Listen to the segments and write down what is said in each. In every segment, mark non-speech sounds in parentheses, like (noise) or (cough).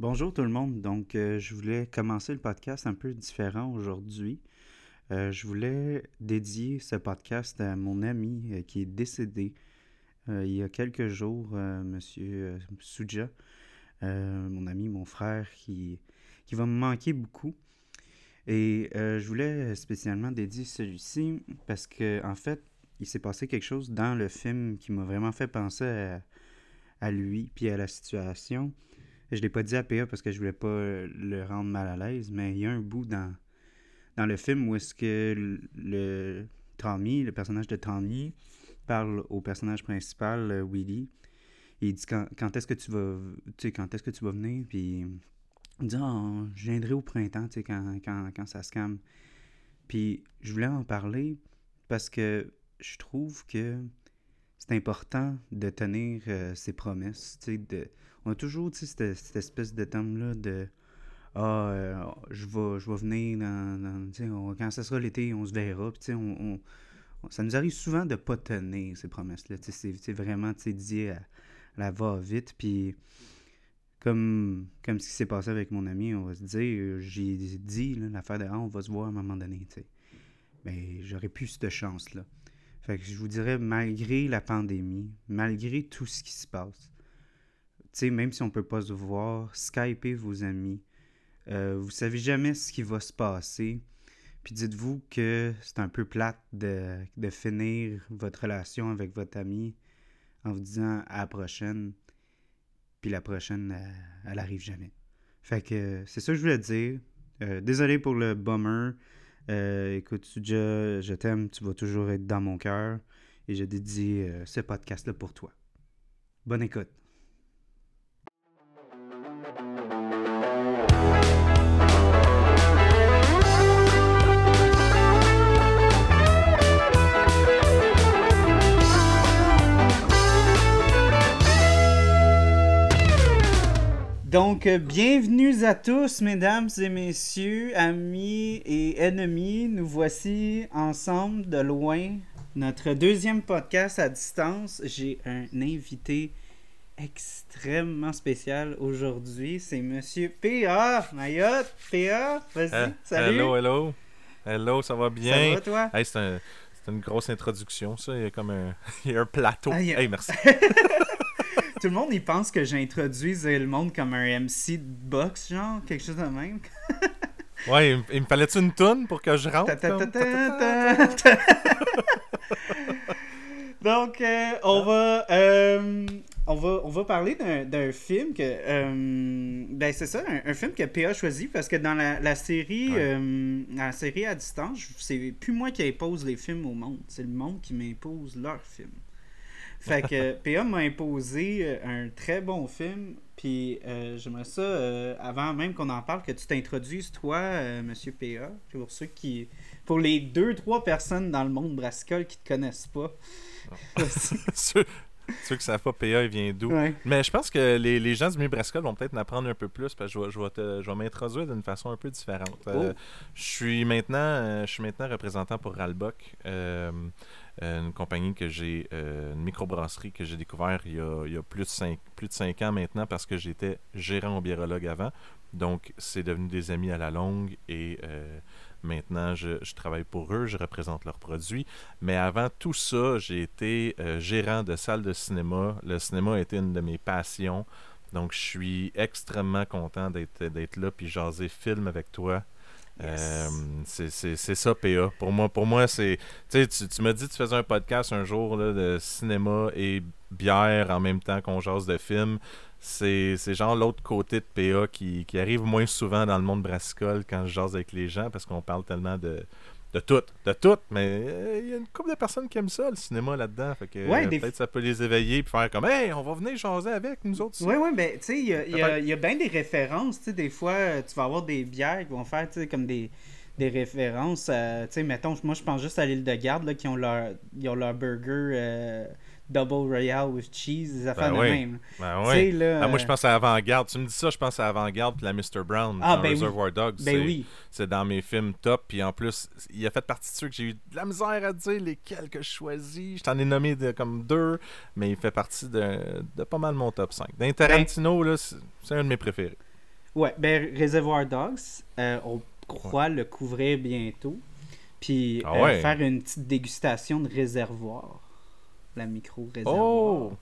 Bonjour tout le monde. Donc, euh, je voulais commencer le podcast un peu différent aujourd'hui. Euh, je voulais dédier ce podcast à mon ami euh, qui est décédé il y a quelques jours, Monsieur Suja, mon ami, mon frère, qui, va me manquer beaucoup. Et je voulais spécialement dédier celui-ci parce que, en fait, il s'est passé quelque chose dans le film qui m'a vraiment fait penser à, à lui puis à la situation. Je l'ai pas dit à PA parce que je voulais pas le rendre mal à l'aise, mais il y a un bout dans, dans le film où est-ce que le le personnage de Tommy, parle au personnage principal, euh, Willy. il dit quand, quand est-ce que tu vas tu sais, quand est-ce que tu vas venir? Puis il dit oh, je viendrai au printemps, tu sais, quand, quand, quand ça se calme. Puis je voulais en parler parce que je trouve que c'est important de tenir euh, ses promesses. De, on a toujours cette, cette, espèce de thème-là de Ah, euh, je, vais, je venir dans, quand ça sera l'été, on se verra. Puis, on, ça nous arrive souvent de ne pas tenir ces promesses-là. C'est vraiment dit à, la va-vite. Puis comme, comme ce qui s'est passé avec mon ami, on va se dire, j'ai dit l'affaire de ah, on va se voir à un moment donné. Mais j'aurais plus cette chance-là. Fait que je vous dirais, malgré la pandémie, malgré tout ce qui se passe, sais, même si on peut pas se voir, Skypez vos amis. Euh, vous savez jamais ce qui va se passer. Puis dites-vous que c'est un peu plate de, de, finir votre relation avec votre ami en vous disant à la prochaine. Puis la prochaine, elle, arrive jamais. Fait que c'est ça que je voulais dire. Euh, désolé pour le bummer. Euh, écoute, je, je t'aime, tu vas toujours être dans mon cœur et je dédie euh, ce podcast-là pour toi. Bonne écoute. Donc, euh, bienvenue à tous, mesdames et messieurs, amis et ennemis. Nous voici ensemble de loin. Notre deuxième podcast à distance. J'ai un invité extrêmement spécial aujourd'hui. C'est Monsieur P.A. Mayotte. P.A. Vas-y, euh, salut. Hello, hello. Hello, ça va bien? Ça va, toi? Hey, c'est une grosse introduction, ça. Il y a comme un, (laughs) il y a un plateau. Ah, hey, merci. (laughs) Tout le monde, il pense que j'introduise le monde comme un MC de boxe, genre, quelque chose de même. (laughs) ouais, il, me fallait-tu une toune pour que je rentre? Donc, euh, on va... Euh, on va, on va parler d'un film que. Euh, ben, c'est ça, un, film que PA a choisi parce que dans la, série, la série à distance, c'est plus moi qui impose les films au monde, c'est le monde qui m'impose leurs films. Fait que PA m'a imposé euh, un très bon film. Puis euh, j'aimerais ça, euh, avant même qu'on en parle, que tu t'introduises, toi, Monsieur PA. Pour ceux qui. Pour les deux, trois personnes dans le monde brassicole qui te connaissent pas. (laughs) ceux, ceux qui savent pas, PA, il vient d'où? Mais je pense que les, les gens du milieu brassicole vont peut-être m'apprendre un peu plus parce que je vais, je vais, m'introduire d'une façon un peu différente. Oh. je, suis maintenant, je suis maintenant représentant pour Ralbock. Euh, une compagnie que j'ai, euh, une microbrasserie que j'ai découvert il y, a, plus, de 5, plus de 5 ans maintenant parce que j'étais gérant au biérologue avant. Donc, c'est devenu des amis à la longue et euh, maintenant, je, travaille pour eux, je représente leurs produits. Mais avant tout ça, j'ai été gérant de salle de cinéma. Le cinéma été une de mes passions. Donc, je suis extrêmement content d'être, d'être là puis jaser film avec toi. Euh, c'est ça, PA. Pour moi, pour moi c'est. Tu, tu m'as dit que tu faisais un podcast un jour là, de cinéma et bière en même temps qu'on jase de films. C'est genre l'autre côté de PA qui, qui, arrive moins souvent dans le monde brassicole quand je jase avec les gens parce qu'on parle tellement de, de tout, de tout, mais euh, il y a une couple de personnes qui aiment ça, le cinéma là-dedans. Fait que euh, peut-être ça peut les éveiller et faire comme Hey, on va venir jaser avec nous autres. Oui, oui, mais tu sais, il y a, y, y a bien des références. Tu sais, des fois, tu vas avoir des bières qui vont faire, tu sais, comme des des références. tu sais, mettons, moi je pense juste à l'île de Garde là, qui ont leur, ils ont leur burger Double Royale with Cheese, des affaires ben de même. Ben oui. Là, ah, moi, je pense à Avant-Garde. Tu me dis ça, je pense à Avant-Garde puis la Mr. Brown ah, dans ben Reservoir Dogs. Ben oui. C'est dans mes films top. Puis en plus, il a fait partie de ceux que j'ai eu de la misère à dire lesquels que je choisis. Je t'en ai nommé de, comme deux, mais il fait partie de, de pas mal mon top 5. D'un Tarantino, là, c'est un de mes préférés. Ouais, ben Reservoir Dogs, euh, on croit le couvrir bientôt. Puis Ah euh, ouais. faire une petite dégustation de réservoir. La micro-réservoir. Oh!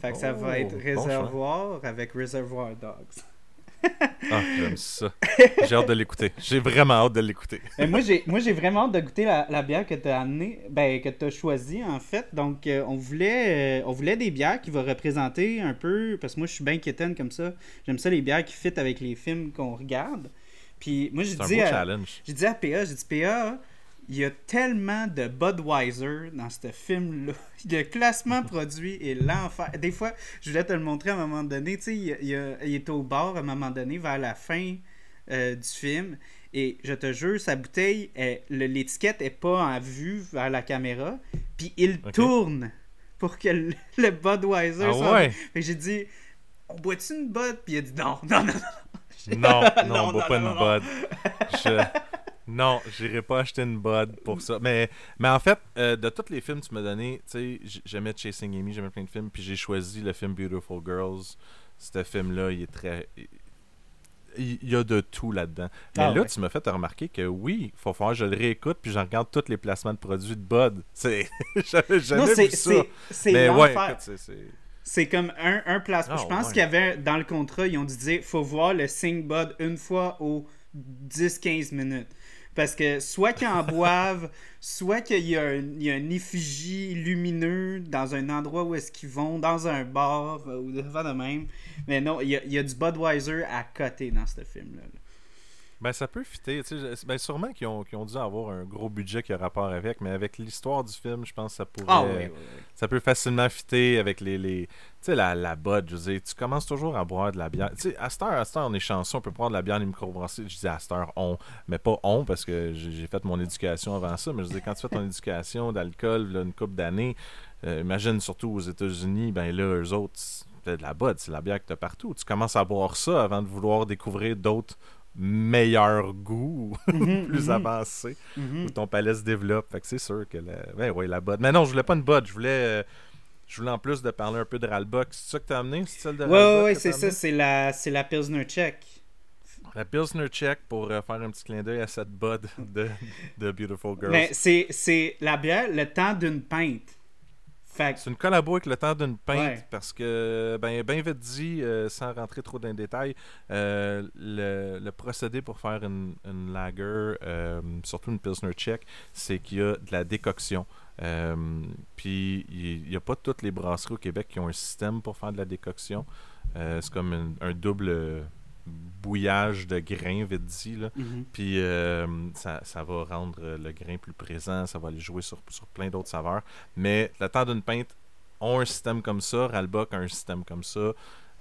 Fait que ça va Oh, être bon réservoir avec Reservoir Dogs. Ah, j'aime (laughs) ça. J'ai hâte de l'écouter. J'ai vraiment hâte de l'écouter. Moi, j'ai, moi, j'ai vraiment hâte de goûter la, la bière que tu as amenée, ben, que tu as choisie, en fait. Donc, euh, on, voulait, euh, on voulait des bières qui vont représenter un peu, parce que moi, je suis bien quétaine comme ça. J'aime ça, les bières qui fit avec les films qu'on regarde. Puis, moi, j'ai C'est un dit, à, j'ai dit à PA, j'ai dit, PA, il y a tellement de Budweiser dans ce film-là. (laughs) Le classement produit est l'enfer. Des fois, je voulais te le montrer à un moment donné. Tu sais, il, il, il est au bar à un moment donné, vers la fin euh, du film. Et je te jure, sa bouteille, l'étiquette est pas en vue vers la caméra. Puis il tourne pour que le, le Budweiser Ah s'en- ouais? J'ai dit, on boit-tu une Bud? Puis il a dit non, non, non, non. Non, non, (laughs) Non, on boit non, pas une. Bud. Je... (laughs) Non, j'irai pas acheter une Bud pour ça. Mais, mais en fait, euh, de tous les films que tu m'as donné, tu sais, j'aimais Chasing Amy, j'aimais plein de films, puis j'ai choisi le film Beautiful Girls. Ce film-là, il est très. Il y a de tout là-dedans. Mais Ah là, ouais. tu m'as fait remarquer que oui, il faut falloir que je le réécoute, puis je regarde tous les placements de produits de Bud. (laughs) C'est. J'avais Non, jamais c'est vu ça. c'est- c'est Mais ouais, c'est- comme un, un placement. Ah, je pense ouais. qu'il y avait dans le contrat, ils ont dit dire faut voir le Sing Bud une fois aux 10-15 minutes. Parce que soit qu'ils en boivent, soit qu'il y, a un- il y a un effigie lumineux dans un endroit où est-ce qu'ils vont, dans un bar, euh, ou de même. Mais non, il y a, du Budweiser à côté dans ce film-là. là. Ben, ça peut fitter. Ben, sûrement qu'ils ont, ont dû avoir un gros budget qui a rapport avec, mais avec l'histoire du film, je pense que ça pourrait. Ah oui, oui, oui. Ça peut facilement fitter avec les. les tu sais, la, la bud, je veux dire, tu commences toujours à boire de la bière. Tu sais, à cette heure, à cette heure, on est chanceux, on peut prendre de la bière des microbrasseries. Je dis à cette heure, on, mais pas on, parce que j'ai fait mon éducation avant ça, mais je dire, quand tu fais ton (laughs) éducation d'alcool, une couple d'années, euh, imagine surtout aux États-Unis, ben là, eux autres, c'est de la bud, c'est la bière que tu as partout. Tu commences à boire ça avant de vouloir découvrir d'autres meilleurs goûts (laughs) Mhm, plus mhm, avancés mhm. où ton palais se développe. Fait que c'est sûr que la... ben, ouais, la bud. Mais non, je voulais pas une bud, je voulais euh, je voulais en plus de parler un peu de Ralbock. C'est ça que t'as amené, c'est celle de Ouais, ouais, c'est ça, c'est la, c'est la Pilsner Check. La Pilsner Check pour euh, faire un petit clin d'œil à cette bud de, de Beautiful Girls. Mais c'est, c'est la bière, le temps d'une pinte. C'est une collabo avec le temps d'une Ouais. parce que, ben, ben vite dit, euh, sans rentrer trop dans les détails, euh, le, le procédé pour faire une, une lager, euh, surtout une Pilsner Check, c'est qu'il y a de la décoction. Puis il n'y a pas toutes les brasseries au Québec qui ont un système pour faire de la décoction. C'est comme un, un double bouillage de grains, vite dit. Là. Mhm. Puis euh, ça, ça va rendre le grain plus présent, ça va aller jouer sur, sur plein d'autres saveurs. Mais le temps d'une pinte ont un système comme ça, Ralbock a un système comme ça.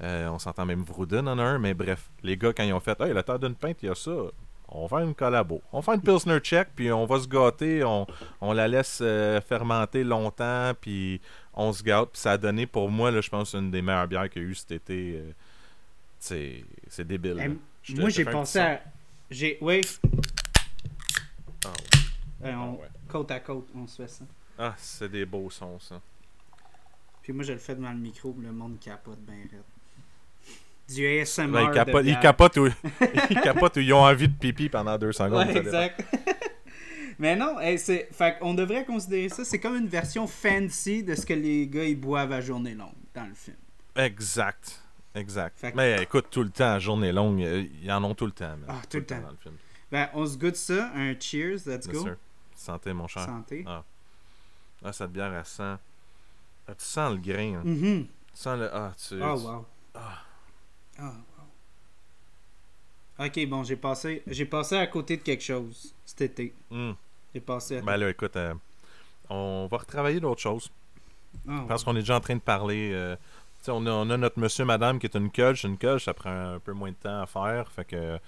Euh, on s'entend même Vrouden en a un, mais bref, les gars, quand ils ont fait Hey, le temps d'une pinte, il y a ça. On va faire une collabo. On faire une Pilsner check, puis on va se gâter. On, on la laisse euh, fermenter longtemps, puis on se gâte. Puis ça a donné, pour moi, là, je pense, une des meilleures bières qu'il y a eu cet été. C'est c'est débile. te- moi, j'ai pensé à. J'ai. Oui. Ah ouais. euh, on- Ah ouais. côte à côte, on se fait ça. Ah, c'est des beaux sons, ça. Puis moi, je le fais devant le micro, le monde capote bien raide. Du ASMR. Ben, ils, de capotent, ils bière. capotent (laughs) (laughs) ou ils ont envie de pipi pendant deux secondes. Ouais, exact. (laughs) Mais non, hey, c'est, fait on devrait considérer ça, c'est comme une version fancy de ce que les gars ils boivent à journée longue dans le film. Exact. Exact. Que- Mais écoute, tout le temps, journée longue, euh, ils en ont tout le temps. man. Ah, tout le temps. dans le film. Ben, on se goûte ça, un cheers, let's Bien go. sûr. Santé, mon cher. Santé. Ah. Ah, cette bière, elle sent. Ah, tu sens le grain. hein. Mhm. Tu sens le. Ah, tu. Oh wow. Ah. Ah, wow. Ok, bon, j'ai passé, j'ai passé à côté de quelque chose cet été. Hum. J'ai passé à... Ben là, écoute, euh, on va retravailler d'autres choses. Ah, Parce qu'on est déjà en train de parler. euh, on, a, on a notre monsieur, madame qui est une coach. Une coach, ça prend un peu moins de temps à faire. Fait que.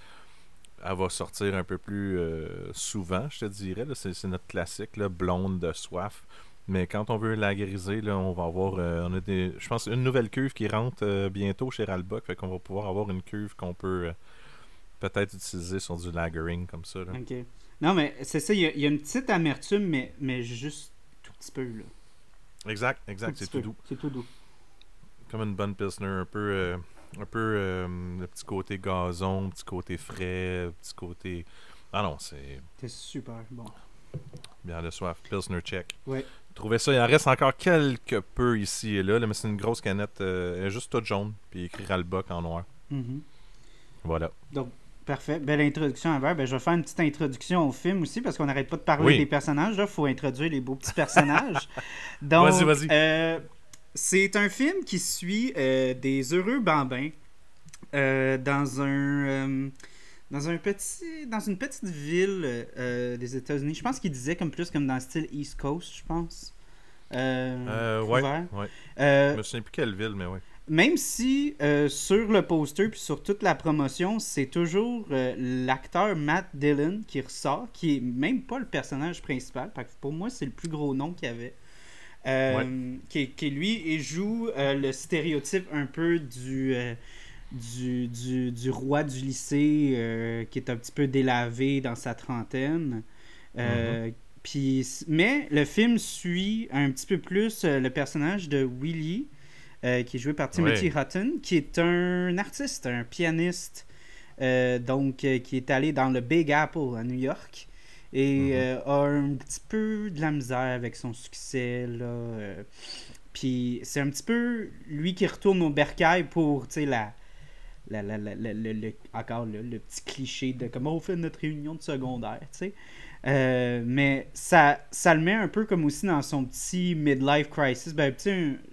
Elle va sortir un peu plus euh, souvent, je te dirais. C'est, c'est notre classique, là, blonde de soif. Mais quand on veut la griser, là, on va avoir. euh, on a des, je pense une nouvelle cuve qui rentre euh, bientôt chez Ralbock. Fait qu'on va pouvoir avoir une cuve qu'on peut peut-être utiliser sur du lagering comme ça. là. Ok. Non, mais c'est ça, il y, a- il y a une petite amertume, mais, mais juste tout petit peu, là. Exact, exact. C'est tout doux. C'est tout doux. Comme une bonne pilsner, un peu. euh, un peu le petit côté gazon, le petit côté frais, le petit côté. Ah non, c'est. C'est super bon. Bien de soif. Pilsner check. Oui. Trouvez ça. Il en reste encore quelques peu ici et là, mais c'est une grosse canette. elle est juste toute jaune, puis écrit Ralbuck en noir. Mm-hmm. Voilà. Donc, Parfait. Belle introduction à ben, je vais faire une petite introduction au film aussi parce qu'on n'arrête pas de parler des personnages. Il faut introduire les beaux petits personnages. (laughs) Donc, vas-y, vas-y. Euh, c'est un film qui suit euh, des heureux bambins euh, dans un dans un petit dans une petite ville des États-Unis. Je pense qu'il disait comme plus comme dans le style East Coast, je pense. Euh, ouais, ouais. je me souviens plus quelle ville, mais ouais même si euh, sur le poster puis sur toute la promotion, c'est toujours euh, l'acteur Matt Dillon qui ressort, qui est même pas le personnage principal. pour moi, c'est le plus gros nom qu'il y avait. Euh, qui, qui, lui, il joue le stéréotype un peu du, du, du, roi du lycée qui est un petit peu délavé dans sa trentaine. Mm-hmm. mais le film suit un petit peu plus le personnage de Willie euh, qui est joué par Timothy Hutton, qui est un artiste, un pianiste, euh, donc euh, qui est allé dans le Big Apple à New York et mm-hmm. a un petit peu de la misère avec son succès. Là, puis c'est un petit peu lui qui retourne au bercail pour, tu sais, la, la, la, le, encore le, petit cliché de comment on fait notre réunion de secondaire, tu sais. Euh, mais ça, ça le met un peu comme aussi dans son petit midlife crisis. Ben,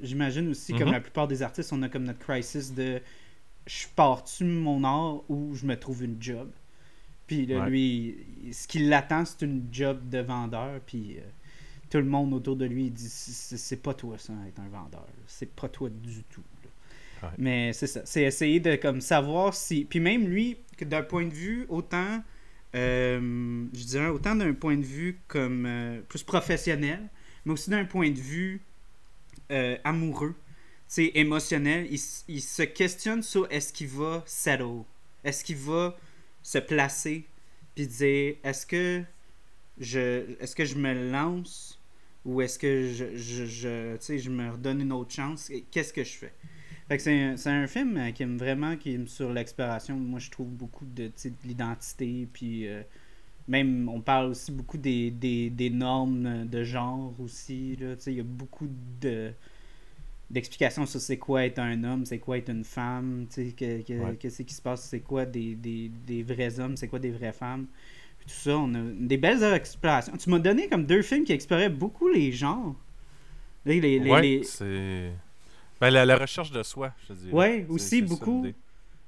j'imagine aussi, comme mhm. la plupart des artistes, on a comme notre crisis de je pars-tu mon art ou je me trouve une job? Puis lui, ce qui l'attend, c'est une job de vendeur. Puis euh, tout le monde autour de lui dit c'est pas toi ça, être un vendeur. C'est pas toi du tout. Mais c'est ça. C'est essayer de comme savoir si. Puis même lui, d'un point de vue autant euh, je dirais autant d'un point de vue comme euh, plus professionnel, mais aussi d'un point de vue amoureux, c'est émotionnel. Il, il, se questionne sur est-ce qu'il va settle, est-ce qu'il va se placer, puis dire est-ce que je, est-ce que je me lance ou est-ce que je, je, je, je me redonne une autre chance, qu'est-ce que je fais? c'est un, film euh, qui aime vraiment, qui aime sur l'exploration. Moi, je trouve beaucoup de, l'identité. Puis euh, même, on parle aussi beaucoup des, normes de genre aussi. Il y a beaucoup de d'explications sur c'est quoi être un homme, c'est quoi être une femme, qu'est-ce qui se passe, c'est quoi des, vrais hommes, c'est quoi des vraies femmes. tout ça, on a des belles explorations. Tu m'as donné comme deux films qui exploraient beaucoup les genres. Les, les, c'est ben, la, recherche de soi, je dis. Oui, aussi beaucoup.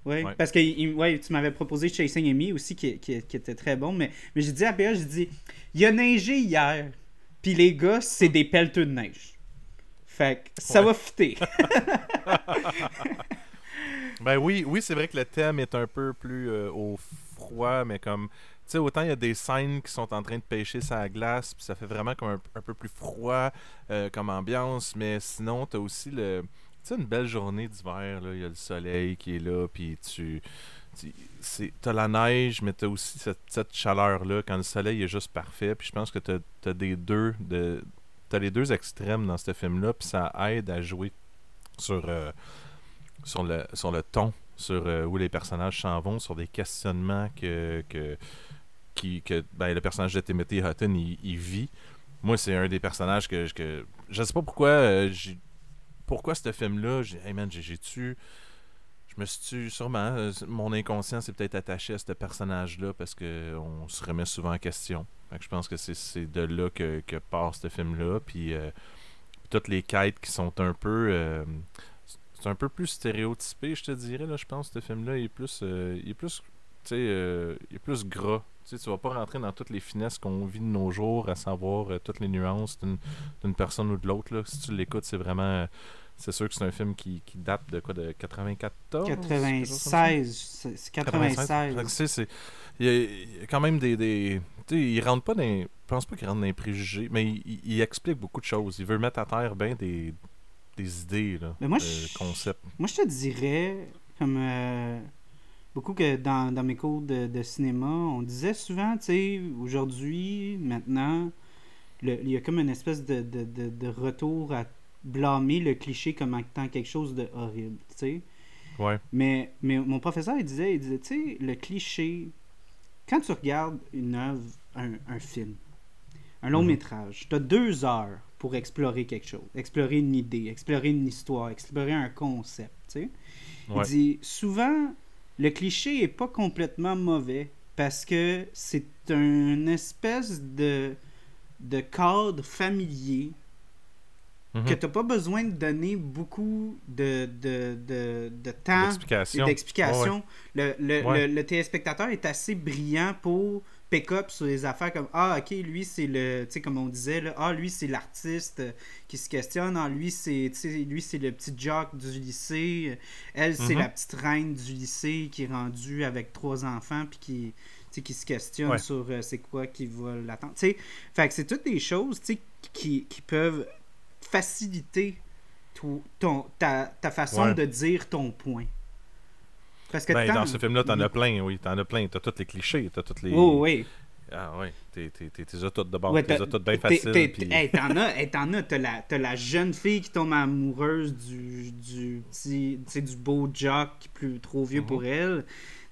Oui, parce que ouais, tu m'avais proposé Chasing Amy aussi, qui, qui, était très bon. Mais, mais j'ai dit à PA, j'ai dit, il y a neigé hier, puis les gars, c'est des pelleteux de neige. Fait que ça va fitter. (laughs) (laughs) ben oui, oui c'est vrai que le thème est un peu plus euh, au froid, mais comme tu sais, autant il y a des scènes qui sont en train de pêcher sa glace, puis ça fait vraiment comme un, peu plus froid euh, comme ambiance, mais sinon, tu as aussi le. Tu sais, une belle journée d'hiver, il y a le soleil qui est là, puis tu. tu as la neige, mais tu as aussi cette, chaleur-là quand le soleil est juste parfait. Puis je pense que tu as, des deux. De, as les deux extrêmes dans ce film-là, puis ça aide à jouer sur, euh, sur, le, sur le ton, sur euh, où les personnages s'en vont, sur des questionnements que, que, que ben, le personnage de Timothy Hutton il, vit. Moi, c'est un des personnages que, que je sais pas pourquoi euh, pourquoi ce film-là, j'ai hey man, j'ai tu je me suis sûrement euh, mon inconscient s'est peut-être attaché à ce personnage-là parce que on se remet souvent en question. Je pense que c'est de là que, que part ce film-là. Puis euh, toutes les quêtes qui sont un peu c'est un peu plus stéréotypé, je te dirais. Là, je pense que ce film-là il est plus il est plus tu sais, il est plus gras tu sais, vas pas rentrer dans toutes les finesses qu'on vit de nos jours, à savoir euh, toutes les nuances d'une personne ou de l'autre. Si tu l'écoutes, c'est vraiment. C'est sûr que c'est un film qui, date de quoi De 94 96. C'est 96. Il y, a, quand même des. Il rentre pas dans. Je pense pas qu'il rentre dans les préjugés, mais il, explique beaucoup de choses. Il veut mettre à terre bien des, des idées, là, mais moi, concepts. Moi, je te dirais, comme. Euh, beaucoup que dans, mes cours de, cinéma, on disait souvent, tu sais, aujourd'hui, maintenant, il y a comme une espèce de, de, retour à blâmer le cliché comme étant quelque chose de horrible, tu sais. Ouais. Mais, mais mon professeur, il disait, il disait, tu sais, le cliché, quand tu regardes une œuvre, un, un film, un long métrage, tu as deux heures pour explorer quelque chose, explorer une idée, explorer une histoire, explorer un concept, tu sais. Il dit, souvent, le cliché est pas complètement mauvais parce que c'est une espèce de, de cadre familier que mhm. tu n'as pas besoin de donner beaucoup de, de, de, de temps et d'explication. Le, le, le, téléspectateur est assez brillant pour pick-up sur les affaires comme Ah, ok, lui, c'est le. Tu sais, comme on disait, là, Ah, lui, c'est l'artiste qui se questionne. Ah, lui, c'est lui, c'est le petit jock du lycée. Elle, c'est mhm. la petite reine du lycée qui est rendue avec trois enfants puis qui qui se questionne sur euh, c'est quoi qui va l'attendre. Fait que c'est toutes des choses qui, qui peuvent faciliter ton, ta, ta façon de dire ton point. Parce que ben, dans ce film-là, t'en as plein, oui. T'en as plein. T'as tous les clichés. T'as toutes les. Oh, oui. Ah oui, t'es toutes de bord, t'es toutes bien faciles. Puis... Hey, t'en as, t'en as, t'as la, la jeune fille qui tombe amoureuse du, du petit, du beau jock plus trop vieux pour mm-hmm. elle.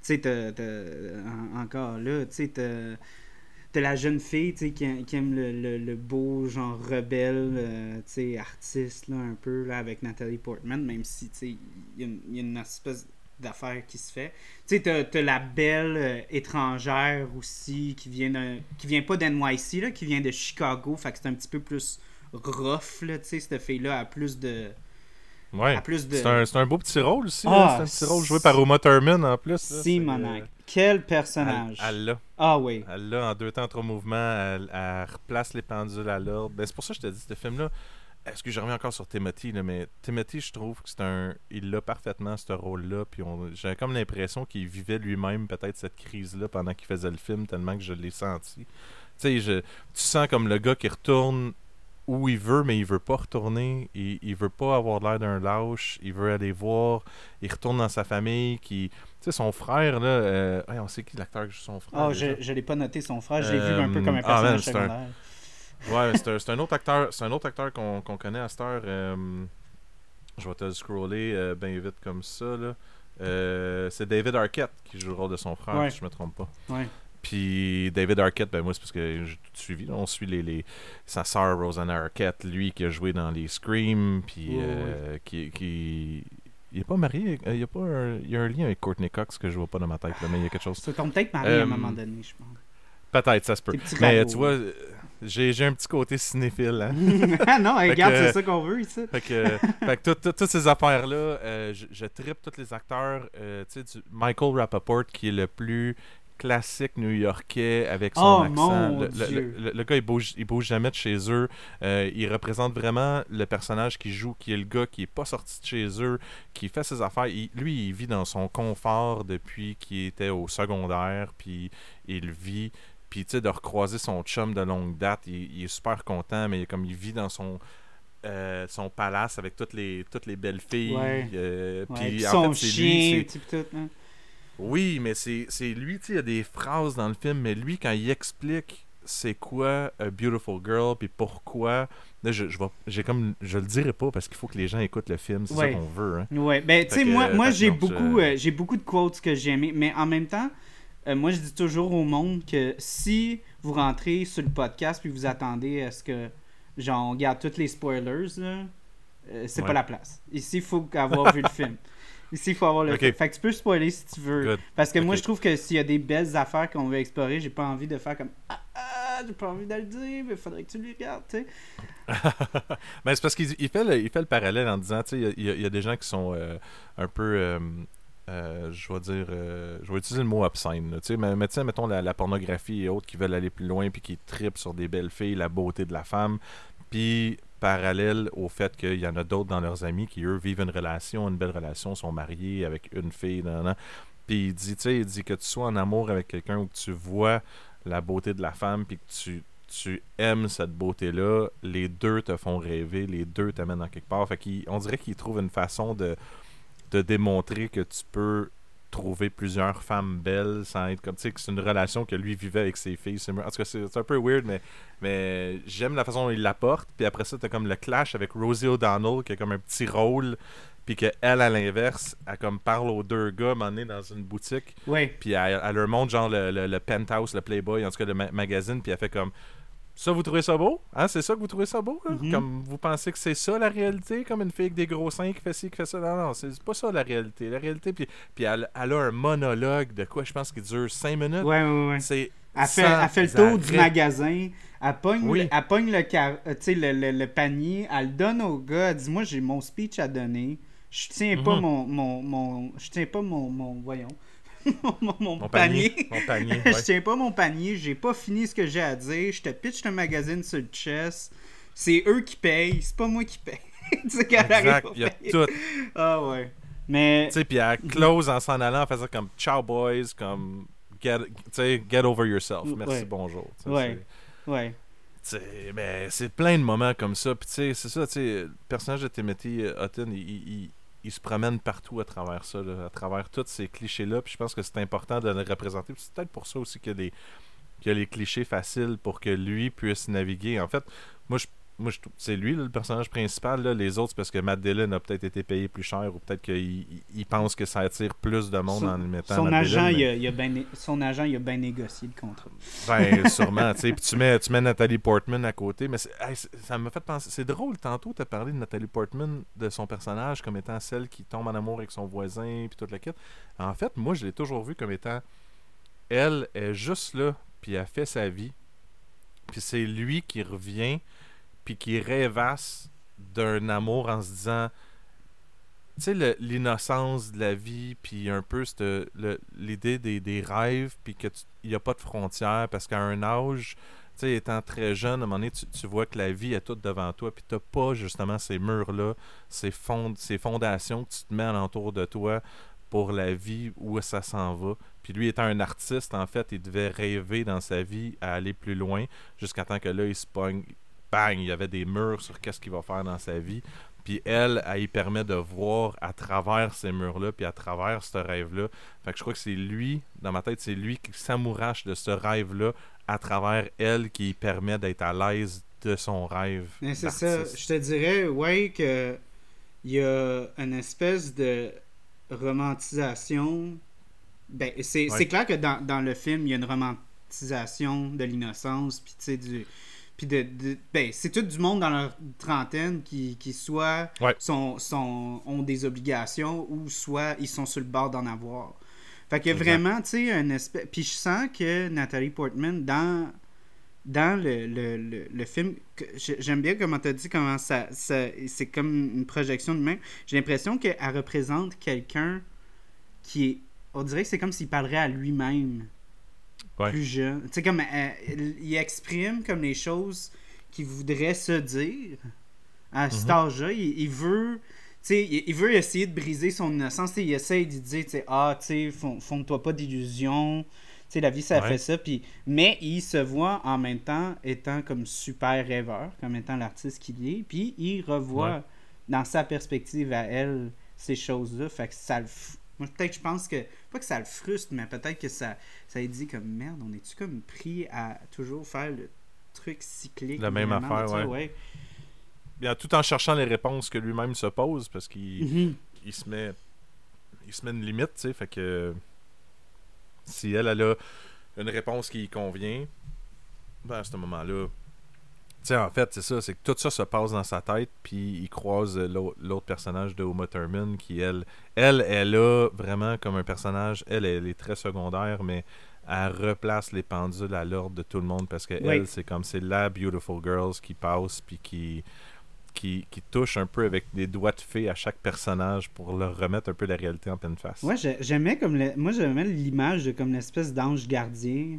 Tu sais, encore là, tu sais, t'as la jeune fille qui, qui aime le, le, beau genre rebelle euh, artiste là, un peu là, avec Nathalie Portman même si il y, y, a une espèce d'affaire qui se fait tu sais t'as, la belle euh, étrangère aussi qui vient de, qui vient pas d'NYC là qui vient de Chicago fait que c'est un petit peu plus rough là tu sais cette fille là a plus de Ouais. C'est un, un, beau petit rôle aussi. Ah, c'est un petit rôle joué par Uma Thurman en plus. Simonac. Quel personnage? Elle l'a. Ah oui. Elle l'a en deux temps, trois mouvements. Elle, replace les pendules à l'ordre. Ben, c'est pour ça que je te dis, ce film-là. Est-ce que je reviens encore sur Timothy, là, mais Timothy, je trouve que c'est un. Il l'a parfaitement, ce rôle-là. Puis j'ai comme l'impression qu'il vivait lui-même peut-être cette crise-là pendant qu'il faisait le film, tellement que je l'ai senti. Tu sais, tu sens comme le gars qui retourne où il veut, mais il veut pas retourner. Il, il veut pas avoir l'air d'un lâche. Il veut aller voir. Il retourne dans sa famille. Qui, sais, son frère, là. Euh, on sait qui l'acteur que joue son frère. Oh, je, je l'ai pas noté, son frère. Je l'ai vu un peu comme un euh, ah, personnage secondaire. (laughs) Ouais, c'est un, un, autre acteur, c'est un autre acteur qu'on connaît à cette heure. Euh, je vais te le scroller bien vite comme ça. Là. c'est David Arquette qui joue le rôle de son frère, si je me trompe pas. Ouais. Puis David Arquette, ben moi, c'est parce que j'ai tout suivi. On suit les, les, sa sœur Rosanna Arquette, lui qui a joué dans les Scream, puis euh, qui, qui. Il est pas marié, il y a pas un, il y a un lien avec Courtney Cox que je vois pas dans ma tête, mais il y a quelque chose. C'est peut-être marié à un euh, moment donné, je pense. Peut-être, ça se peut. Mais tu vois, j'ai, j'ai un petit côté cinéphile. Hein? (laughs) non, regarde, c'est ça qu'on veut ici. fait que, (laughs) fait que toutes ces affaires-là, euh, je, je tripe tous les acteurs. tu sais, Michael Rappaport, qui est le plus classique new-yorkais avec son oh, accent. Le, le, gars, il bouge, il bouge jamais de chez eux. Euh, il représente vraiment le personnage qui joue, qui est le gars qui est pas sorti de chez eux, qui fait ses affaires. lui, il vit dans son confort depuis qu'il était au secondaire, puis il vit. Puis, tu sais, de recroiser son chum de longue date, il, est super content, mais comme il vit dans son... Euh, son palace avec toutes les toutes les belles filles euh, puis son chien lui, tout, hein. Oui, mais c'est lui, tu il y a des phrases dans le film, mais lui, quand il explique c'est quoi a beautiful girl, puis pourquoi, là, je, je, j'ai comme, je le dirai pas parce qu'il faut que les gens écoutent le film, c'est ça qu'on veut. Hein. Ouais, ben, tu sais, moi, moi j'ai beaucoup, euh, j'ai beaucoup de quotes que j'ai aimé, mais en même temps, euh, moi, je dis toujours au monde que si vous rentrez sur le podcast puis vous attendez à ce que, genre, on garde tous les spoilers, là, euh, c'est pas la place. Ici, il faut avoir (laughs) vu le film. Ici, il faut avoir le. Fait que tu peux spoiler si tu veux. Parce que moi, je trouve que s'il y a des belles affaires qu'on veut explorer, j'ai pas envie de faire comme. Ah, ah j'ai pas envie de le dire, mais il faudrait que tu le regardes, tu sais. (laughs) mais c'est parce qu'il il fait, le, il fait le parallèle en disant, tu sais, il y, a des gens qui sont euh, un peu. Euh, euh, je vais dire, je vais utiliser le mot obscène. sais mais, mais mettons la, la, pornographie et autres qui veulent aller plus loin puis qui tripent sur des belles filles, la beauté de la femme. Puis parallèle au fait qu'il y en a d'autres dans leurs amis qui, eux, vivent une relation, une belle relation, sont mariés avec une fille. Puis il dit, tu sais, il dit que tu sois en amour avec quelqu'un ou que tu vois la beauté de la femme, puis que tu, tu aimes cette beauté-là, les deux te font rêver, les deux t'amènent dans quelque part. Fait qu'on dirait qu'ils trouvent une façon de, de démontrer que tu peux trouver plusieurs femmes belles sans être comme tu sais que c'est une relation que lui vivait avec ses filles en tout cas c'est un peu weird mais mais j'aime la façon dont il l'apporte puis après ça t'as comme le clash avec Rosie O'Donnell qui a comme un petit rôle puis qu'elle, à l'inverse, elle comme parle aux deux gars, m'emmener dans une boutique. Oui. Puis elle, elle, leur montre genre le, le, penthouse, le Playboy, en tout cas le magazine, puis elle fait comme ça, vous trouvez ça beau? Hein? C'est ça que vous trouvez ça beau? Mm-hmm. Comme vous pensez que c'est ça la réalité? Comme une fille avec des gros seins qui fait ci, qui fait ça? Non, non, c'est pas ça la réalité. La réalité, puis, puis elle, elle, a un monologue de quoi? Je pense qu'il dure cinq minutes. Ouais, ouais, ouais. C'est elle fait, elle fait, le tour du magasin, elle pogne, le, elle pogne le, euh, le, le, panier, elle le donne au gars, elle dit Moi j'ai mon speech à donner, je tiens pas mon, mon, mon, Je tiens pas mon. mon voyons. (laughs) mon, panier. Mon panier (laughs) je tiens pas mon panier, j'ai pas fini ce que j'ai à dire, je te pitch un magazine sur le chest. C'est eux qui payent, c'est pas moi qui paye. (laughs) tu sais, exact, il y a tout. Ah ouais. Mais. Tu sais, puis elle close en s'en allant, en faisant comme Ciao boys, comme Get, get over yourself. Merci, bonjour. Ouais. Ouais. mais c'est plein de moments comme ça. Puis, tu sais, c'est ça, tu sais, le personnage de Timothy Hutton, il, il, il se promène partout à travers ça, à travers tous ces clichés-là. Puis je pense que c'est important de le représenter. C'est peut-être pour ça aussi qu'il y, y a les clichés faciles pour que lui puisse naviguer. En fait, moi, je moi, c'est lui le personnage principal. Là. Les autres, parce que Matt Dillon a peut-être été payé plus cher ou peut-être qu'il il pense que ça attire plus de monde en le mettant son agent, il a, ben, Son agent, il a bien négocié le contrat. Ben, (laughs) sûrement. Puis tu mets, tu mets Nathalie Portman à côté. Mais ça m'a fait penser. C'est drôle, tantôt, tu as parlé de Nathalie Portman, de son personnage comme étant celle qui tombe en amour avec son voisin, puis toute la quête. En fait, moi, je l'ai toujours vue comme étant. Elle est juste là, puis elle fait sa vie. Puis c'est lui qui revient puis qui rêvasse d'un amour en se disant tu sais l'innocence de la vie puis un peu l'idée des, rêves puis qu'il n'y a pas de frontières parce qu'à un âge tu sais étant très jeune à un moment donné tu, vois que la vie est toute devant toi puis t'as pas justement ces murs là ces, ces fondations que tu te mets alentour de toi pour la vie où ça s'en va. Puis lui étant un artiste en fait il devait rêver dans sa vie à aller plus loin jusqu'à temps que là il se pogne bang, il y avait des murs sur qu'est-ce qu'il va faire dans sa vie. Puis elle, elle, y permet de voir à travers ces murs-là, puis à travers ce rêve-là. Fait que je crois que c'est lui, dans ma tête, c'est lui qui s'amourache de ce rêve-là à travers elle qui permet d'être à l'aise de son rêve. C'est ça. Je te dirais, ouais, que il y a une espèce de romantisation. Ben, c'est clair que dans, dans, le film, il y a une romantisation de l'innocence, puis tu sais, du puis de, ben, c'est tout du monde dans leur trentaine qui, qui soit sont, sont, ont des obligations ou soit ils sont sur le bord d'en avoir. Fait que vraiment, tu sais, un espèce. Puis je sens que Nathalie Portman, dans, dans le, le, le, film, j'aime bien comment tu as dit comment ça, ça c'est comme une projection de main. J'ai l'impression qu'elle représente quelqu'un qui est. On dirait que c'est comme s'il parlerait à lui-même plus jeune. Tu sais, comme euh, il exprime comme les choses qu'il voudrait se dire à cet mhm. âge-là. Il, veut. sais il veut essayer de briser son innocence. il essaie de dire Ah, tu sais, fonde-toi pas d'illusions. la vie, ça fait ça. Puis, mais il se voit en même temps étant comme super rêveur, comme étant l'artiste qu'il est. Puis il revoit dans sa perspective à elle ces choses-là. Fait que ça le moi, peut-être je pense que, pas que ça le frustre, mais peut-être que ça, ça dit comme merde, on est-tu comme pris à toujours faire le truc cyclique La même affaire, ouais. Bien, tout en cherchant les réponses que lui-même se pose, parce qu'il mhm. il se met il se met une limite, tu sais, fait que si elle, elle a une réponse qui convient, ben à ce moment-là, en fait, c'est ça, c'est que tout ça se passe dans sa tête, puis il croise l'autre personnage de Uma Thurman, qui, elle, elle, elle a vraiment comme un personnage, elle, elle est très secondaire, mais elle replace les pendules à l'ordre de tout le monde, parce que elle, c'est comme, c'est la Beautiful Girls qui passe, puis qui, qui, qui, touche un peu avec des doigts de fée à chaque personnage pour leur remettre un peu la réalité en pleine face. Ouais, j'aimais comme, moi, j'aimais l'image de comme une espèce d'ange gardien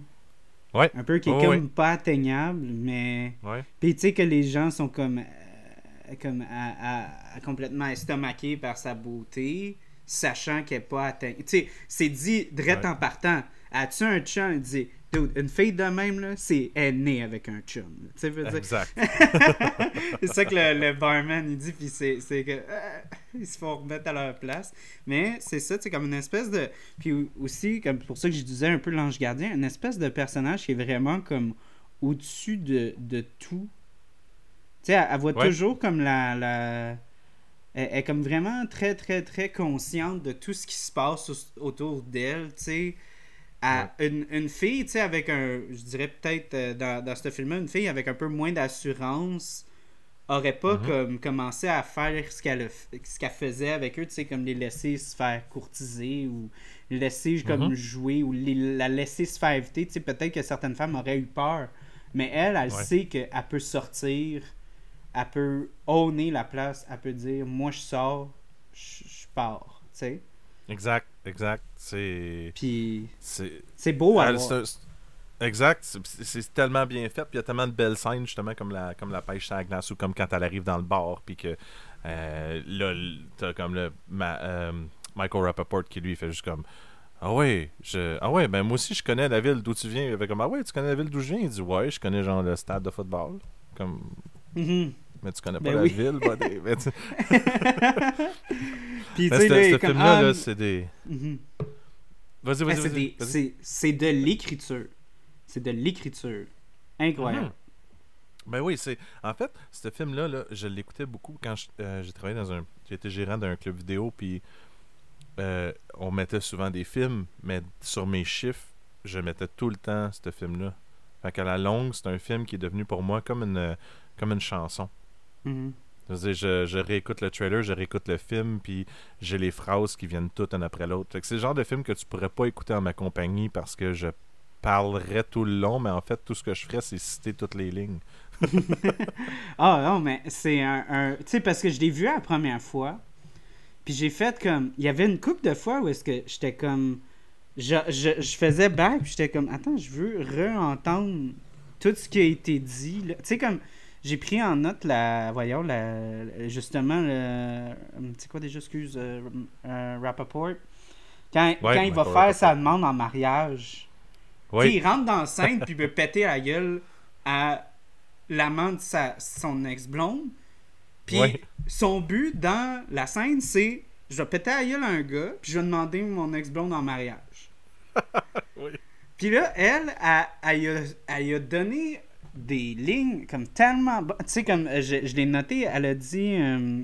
un peu qui est comme pas atteignable, mais. Puis tu sais que les gens sont comme. Euh, comme à, complètement estomaqués par sa beauté, sachant qu'elle n'est pas atteignable. Tu sais, c'est dit direct en partant. As-tu un chum? Il dit une fille de même, là, c'est elle est née avec un chum. Tu sais, exact. (laughs) c'est ça que le, barman il dit, puis c'est, que euh, ils se font remettre à leur place. Mais c'est ça, c'est comme une espèce de. Puis aussi, comme pour ça que je disais un peu l'ange gardien, une espèce de personnage qui est vraiment comme au-dessus de, de tout. Tu sais, elle, voit toujours comme la, la elle, est comme vraiment très, très, très consciente de tout ce qui se passe autour d'elle, tu sais. À une, une, fille, tu sais, avec un, je dirais peut-être euh, dans, dans ce film-là, une fille avec un peu moins d'assurance aurait pas mm-hmm. comme commencé à faire ce qu'elle faisait avec eux, tu sais, comme les laisser se faire courtiser ou laisser comme mm-hmm. jouer ou la laisser se faire éviter, tu sais, peut-être que certaines femmes auraient eu peur. Mais elle, elle sait qu'elle peut sortir, elle peut owner la place, elle peut dire moi je sors, je pars, tu sais. Exact, exact. C'est. Puis. C'est beau à voir. Exact, c'est tellement bien fait, puis il y a tellement de belles scènes justement comme la comme la pêche à la glace ou comme quand elle arrive dans le bar puis que euh, là t'as comme le euh, Michael Rappaport qui lui fait juste comme ah ouais, je ah ouais, ben moi aussi je connais la ville d'où tu viens, il fait comme ah ouais, tu connais la ville d'où je viens, il dit ouais, je connais genre le stade de football comme mm-hmm. Mais tu connais pas ben la ville. (laughs) Puis, tu sais, ce film-là, c'est des. Mm-hmm. Vas-y, vas-y, vas-y. C'est de l'écriture. C'est de l'écriture. Incroyable. Mm-hmm. Ben oui, c'est. En fait, ce film-là, là, je l'écoutais beaucoup quand euh, j'ai travaillé dans un. J'étais gérant d'un club vidéo, puis euh, on mettait souvent des films, mais sur mes chiffres, je mettais tout le temps ce film-là. Fait qu'à la longue, c'est un film qui est devenu pour moi comme une, comme une chanson. Je, je, réécoute le trailer, je réécoute le film, puis j'ai les phrases qui viennent toutes un après l'autre. C'est le genre de film que tu pourrais pas écouter en ma compagnie parce que je parlerais tout le long, mais en fait, tout ce que je ferais, c'est citer toutes les lignes. (laughs) (laughs) ah non, mais c'est un. Tu sais, parce que je l'ai vu la première fois, puis j'ai fait comme. Il y avait une couple de fois où est-ce que j'étais comme. Je, je, je, faisais back, puis j'étais comme. Attends, je veux re-entendre tout ce qui a été dit. Tu sais, comme j'ai pris en note la. Voyons, la, justement, le. C'est quoi déjà, excuse, euh, euh, Rappaport? Quand, quand il va faire sa demande en mariage, il rentre dans la scène (laughs) puis il veut péter la gueule à l'amant de sa, son ex-blonde. Puis son but dans la scène, c'est je vais péter la gueule à un gars, puis je vais demander mon ex-blonde en mariage. (laughs) Puis là, elle, elle, elle, a, donné des lignes comme tellement. Tu sais, comme euh, je, je l'ai noté, elle a dit euh,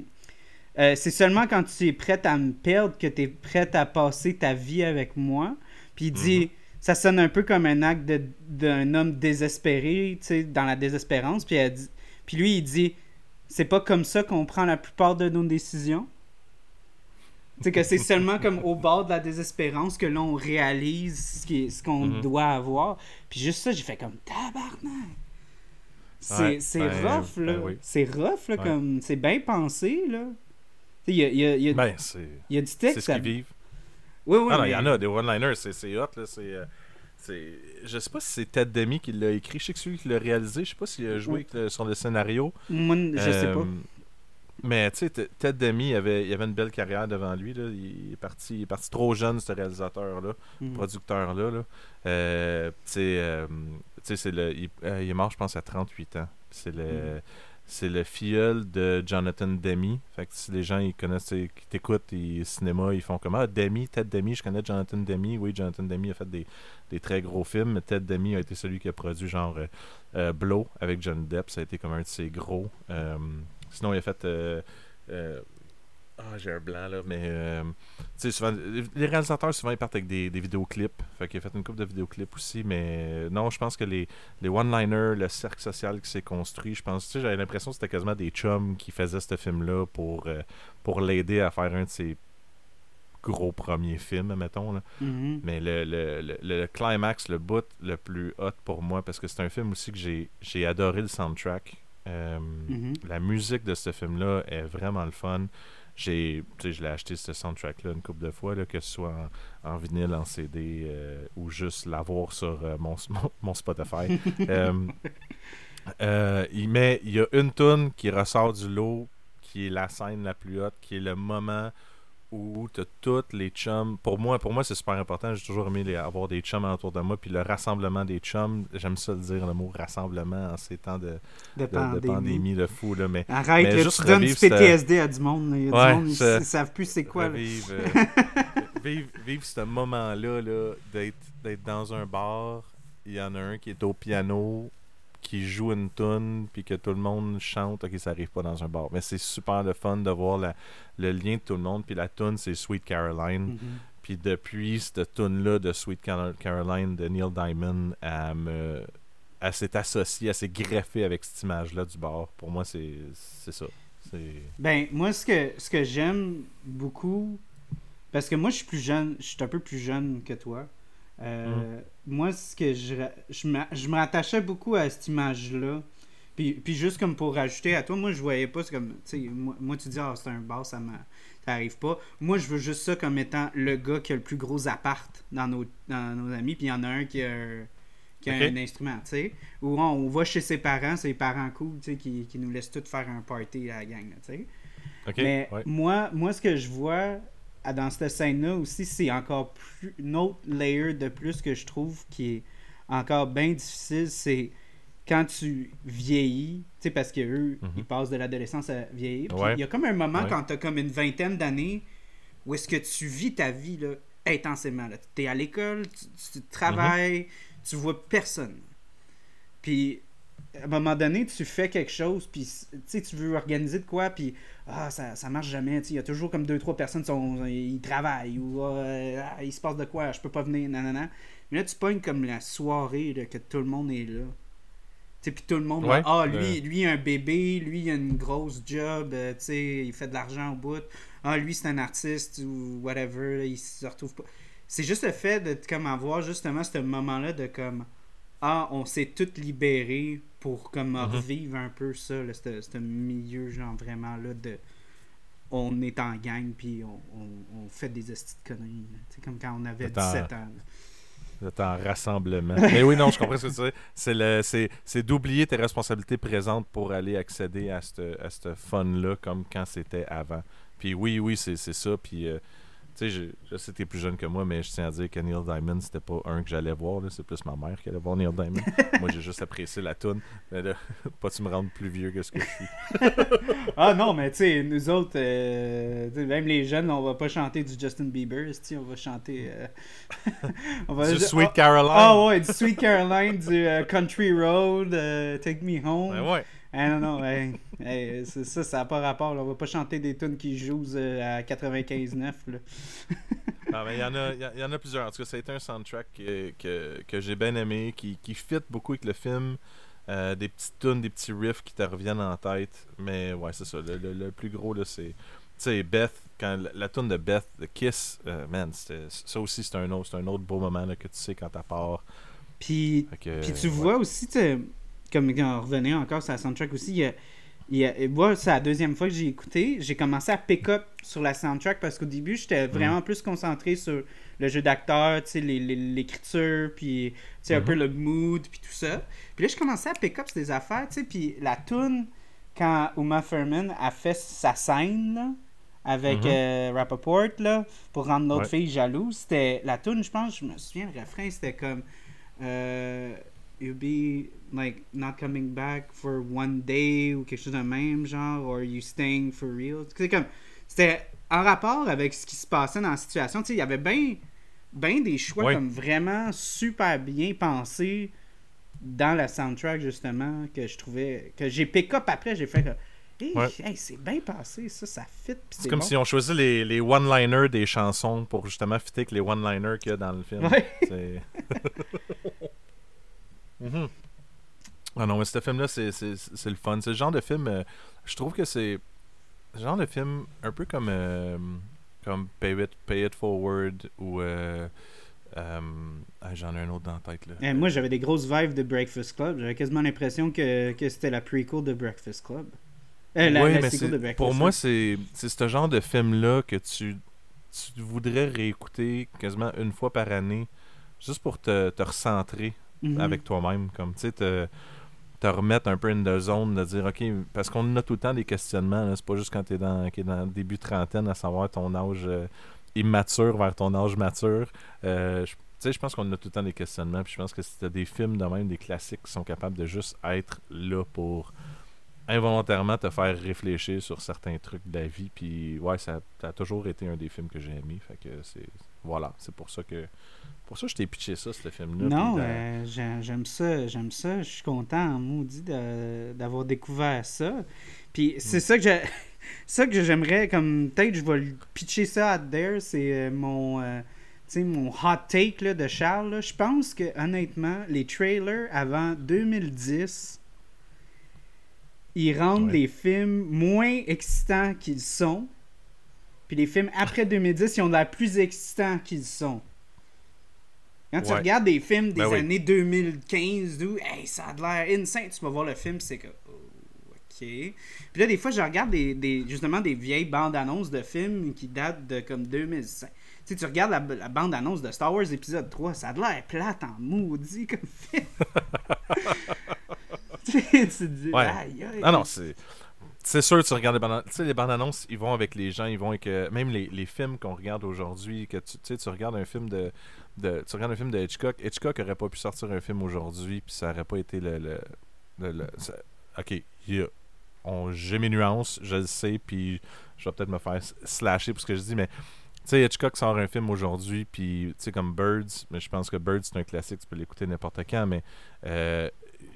euh, C'est seulement quand tu es prête à me perdre que tu es prête à passer ta vie avec moi. Puis il dit mhm. Ça sonne un peu comme un acte d'un homme désespéré, tu sais, dans la désespérance. Puis, elle dit, puis lui, il dit C'est pas comme ça qu'on prend la plupart de nos décisions. Tu sais, que c'est seulement comme au bord de la désespérance que l'on réalise ce ce qu'on mhm. doit avoir. Puis juste ça, j'ai fait comme tabarnak. C'est rough, là. Ben c'est rough, là, comme... C'est bien pensé, là. Il y a, y, a, y, a, ben, y a du texte. C'est ce qu'ils vivent. Oui, oui, ah, non, il y en a, des one-liners, c'est hot, là. C'est... Euh, je sais pas si c'est Ted Demi qui l'a écrit. Je sais que celui qui l'a réalisé. Je sais pas s'il a joué sur le scénario. Moi, je sais pas. Euh, mais tu sais, Ted Demi, il avait, il avait une belle carrière devant lui. Là. Il, est parti, il est parti trop jeune, ce réalisateur-là, mm. producteur-là. Là. Euh, euh, c'est le, euh, il, est mort, je pense, à 38 ans. C'est le, mm. c'est le filleul de Jonathan Demi. Fait que si les gens ils connaissent, qui t'écoutent, ils cinéma, ils font comme Ah, Demi, Ted Demi, je connais Jonathan Demi. Oui, Jonathan Demi a fait des, des très gros films, mais Ted Demi a été celui qui a produit genre Blow avec John Depp. Ça a été comme un de ses gros. sinon, il a fait. Ah, j'ai un blanc là, mais euh, tu sais, souvent, les réalisateurs souvent ils partent avec des, des vidéoclips. Fait qu'il a fait une couple de vidéoclips aussi, mais non, je pense que les, les one-liners, le cercle social qui s'est construit, je pense, tu sais, j'avais l'impression que c'était quasiment des chums qui faisaient ce film-là pour, euh, pour l'aider à faire un de ses gros premiers films, mettons. Là. Mm-hmm. Mais le, le, le, le, climax, le bout le plus hot pour moi, parce que c'est un film aussi que j'ai adoré le soundtrack. Euh, mm-hmm. La musique de ce film-là est vraiment le fun j'ai je l'ai acheté ce soundtrack là une couple de fois là, que ce soit en, vinyle en CD euh, ou juste l'avoir sur euh, mon, (laughs) mon, Spotify. (laughs) Euh, il y a une tune qui ressort du lot qui est la scène la plus haute qui est le moment où tu as toutes les chums. Pour moi, pour moi c'est super important. J'ai toujours aimé avoir des chums autour de moi. Puis le rassemblement des chums, j'aime ça le dire, le mot rassemblement en ces temps de, de, pandémie. de fou. Là. Mais, Arrête, mais juste tu donnes du PTSD à du monde. Il y a du monde qui ne savent plus c'est quoi. Vivre, (laughs) vivre, vivre, ce moment-là -là, d'être dans un bar. Il y en a un qui est au piano qui joue une tune puis que tout le monde chante, ok, ça arrive pas dans un bar. Mais c'est super le fun de voir le lien de tout le monde. Puis la tune, c'est Sweet Caroline. Mm-hmm. Puis depuis cette tune-là de Sweet Caroline de Neil Diamond, elle, me, elle s'est associée, elle s'est greffée avec cette image-là du bar. Pour moi, c'est ça. Ben, moi, ce que, ce que j'aime beaucoup, parce que moi, je suis plus jeune, je suis un peu plus jeune que toi. Euh, mm. Moi, ce que je, je, me rattachais beaucoup à cette image-là. Puis, puis, juste comme pour rajouter à toi, moi, je voyais pas, c'est comme, tu sais, moi, moi, tu dis, ah, c'est un bar, ça m'arrive pas. Moi, je veux juste ça comme étant le gars qui a le plus gros appart dans nos, dans nos amis, puis il y en a un qui a, qui a un instrument, tu sais. Ou on, va chez ses parents, les parents cool, tu sais, qui, qui, nous laissent tous faire un party à la gang, tu sais. Mais moi, moi, ce que je vois dans cette scène-là aussi, c'est encore plus une autre layer de plus que je trouve qui est encore bien difficile, c'est quand tu vieillis, tu sais, parce qu'eux, mhm. ils passent de l'adolescence à vieillir. Il y a comme un moment quand tu as comme une vingtaine d'années où est-ce que tu vis ta vie là, intensément. Tu es à l'école, tu, travailles, mhm. tu vois personne. Puis à un moment donné, tu fais quelque chose, puis tu veux organiser de quoi, puis ah, ça, ça marche jamais. Il y a toujours comme deux, trois personnes qui sont, ils travaillent, ou ah, il se passe de quoi, je peux pas venir, nanana. Mais là, tu pognes comme la soirée que tout le monde est là. Puis tout le monde, ah, lui, lui, un bébé, lui, il a une grosse job, euh, sais il fait de l'argent au bout. Ah, lui, c'est un artiste ou whatever, il se retrouve pas. C'est juste le fait de comme avoir justement ce moment-là de comme ah, on s'est toutes libérés pour comme mhm. revivre un peu ça, ce milieu, genre vraiment là de. On est en gang, puis on, on, fait des estis de conneries. C'est comme quand on avait 17 ans. C'est en rassemblement. Mais oui, non, je comprends ce que tu dis. C'est d'oublier tes responsabilités présentes pour aller accéder à ce fun-là comme quand c'était avant. Puis oui, oui, c'est ça. Puis. Euh, tu sais, je, sais que t'es plus jeune que moi, mais je tiens à dire que Neil Diamond, c'était pas un que j'allais voir. C'est plus ma mère qui allait voir Neil Diamond. (laughs) moi, j'ai juste apprécié la toune. Mais là, (laughs) pas tu me rendre plus vieux que ce que je suis. (laughs) ah non, mais tu sais, nous autres, euh, même les jeunes, on va pas chanter du Justin Bieber. On va chanter. Euh, on va du Sweet Caroline. Ah ouais, du Sweet Caroline, du euh, Country Road, Take Me Home. Ben ouais. Ah non, non, ça, ça n'a pas rapport. On va pas chanter des tunes qui jouent euh, à 95-9. (laughs) non, mais il y, en a, y, en a plusieurs. En tout cas, ça a été un soundtrack que, que, j'ai bien aimé, qui, qui fit beaucoup avec le film. Euh, des petites tunes, des petits riffs qui te reviennent en tête. Mais ouais, c'est ça. Le, plus gros, là, c'est. Tu sais, Beth, quand la, tune de Beth, The Kiss, euh, man, ça aussi, c'est un, autre, un autre beau moment là, que tu sais quand tu part. Puis, puis tu vois aussi, tu comme on revenait encore sur la soundtrack aussi, il y a, moi, c'est la deuxième fois que j'ai écouté. J'ai commencé à pick up sur la soundtrack parce qu'au début, j'étais vraiment plus concentré sur le jeu d'acteur, l'écriture, puis un peu mm-hmm. le mood, puis tout ça. Puis là, je commençais à pick up sur des affaires, puis la tune quand Uma Thurman a fait sa scène, avec mm Rappaport, là, pour rendre l'autre fille jalouse, c'était la tune, je pense, je me souviens, le refrain, c'était comme... Euh, you'll be like not coming back for one day ou quelque chose de même genre or you staying for real? C'est comme c'était en rapport avec ce qui se passait dans la situation tu sais il y avait bien ben des choix comme vraiment super bien pensés dans la soundtrack justement que je trouvais que j'ai pick up après j'ai fait Hey, c'est bien passé, ça, ça fit. C'est comme si on choisit les, les one-liners des chansons pour justement fitter avec les one-liners qu'il y a dans le film. Ouais. (laughs) Mhm. Ah non, mais ce film-là, c'est le fun. C'est le genre de film, euh, je trouve que c'est le genre de film un peu comme, euh, comme Pay, It, Pay It Forward ou. Euh, ah, J'en ai un autre dans la tête. Là. Eh, moi, j'avais des grosses vibes de Breakfast Club. J'avais quasiment l'impression que, que c'était la prequel de Breakfast Club. La, oui, mais de pour moi, c'est ce genre de film-là que tu, tu voudrais réécouter quasiment une fois par année, juste pour te, te recentrer Mhm. avec toi-même. Comme, tu sais, te, te, remettre un peu in the zone, de dire, OK, parce qu'on a tout le temps des questionnements. C'est pas juste quand tu es dans, dans le début trentaine, à savoir ton âge euh, immature vers ton âge mature. Euh, tu sais, je pense qu'on a tout le temps des questionnements. Puis je pense que c'était des films de même, des classiques qui sont capables de juste être là pour involontairement te faire réfléchir sur certains trucs de la vie. Puis ouais, ça, ça a toujours été un des films que j'ai aimé. Fait que c'est voilà, c'est pour ça que pour ça je t'ai pitché ça, ce film-là. Non, euh, j'aime ça, j'aime ça. Je suis content, maudit, d'avoir découvert ça. Puis c'est mm. ça que j'ai. (laughs) ça que j'aimerais, comme peut-être je vais le pitcher ça à Dare, c'est euh, mon, euh, mon hot take là, de Charles. Je pense que honnêtement, les trailers avant 2010, ils rendent les films moins excitants qu'ils sont. Puis les films après 2010, ils ont l'air plus excitants qu'ils sont. Quand tu regardes des films des ben années 2015, d'où hey, ça a l'air insane, tu vas voir le film, c'est que puis là, des fois, je regarde des, justement des vieilles bandes annonces de films qui datent de comme 2005. Tu sais, tu regardes la, bande annonce de Star Wars épisode 3, ça a l'air plate en maudit comme film. (laughs) (laughs) tu te dis, aïe, aïe. Ah non, c'est. C'est sûr, tu regardes les bandes, tu sais, les bandes annonces, ils vont avec les gens, ils vont avec euh, même les, les, films qu'on regarde aujourd'hui, que tu, sais, tu regardes un film de, de, tu regardes un film de Hitchcock, Hitchcock aurait pas pu sortir un film aujourd'hui, puis ça aurait pas été le, le, le, ok, il y a j'ai mes nuances, je le sais, puis je vais peut-être me faire slasher pour ce que je dis, mais tu sais, Hitchcock sort un film aujourd'hui, puis tu sais, comme Birds, mais je pense que Birds, c'est un classique, tu peux l'écouter n'importe quand, mais euh,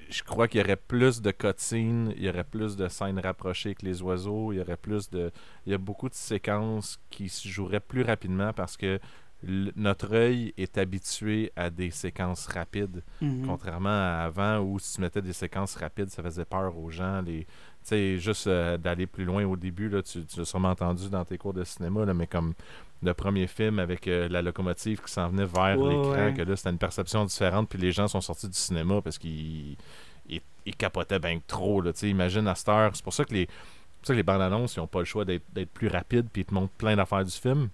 je crois qu'il y aurait plus de cutscenes, il y aurait plus de scènes rapprochées que les oiseaux, il y aurait plus de. Il y a beaucoup de séquences qui se joueraient plus rapidement parce que notre œil est habitué à des séquences rapides, mm-hmm. contrairement à avant où si tu mettais des séquences rapides, ça faisait peur aux gens. Les, sais, juste euh, d'aller plus loin au début, là, tu, l'as sûrement entendu dans tes cours de cinéma, là, mais comme le premier film avec euh, la locomotive qui s'en venait vers l'écran, que là, c'était une perception différente, puis les gens sont sortis du cinéma parce qu'ils ils, capotaient bien trop. Là, imagine à cette heure, c'est pour ça que les, ça que les bandes annonces, ils n'ont pas le choix d'être plus rapides, puis ils te montrent plein d'affaires du film.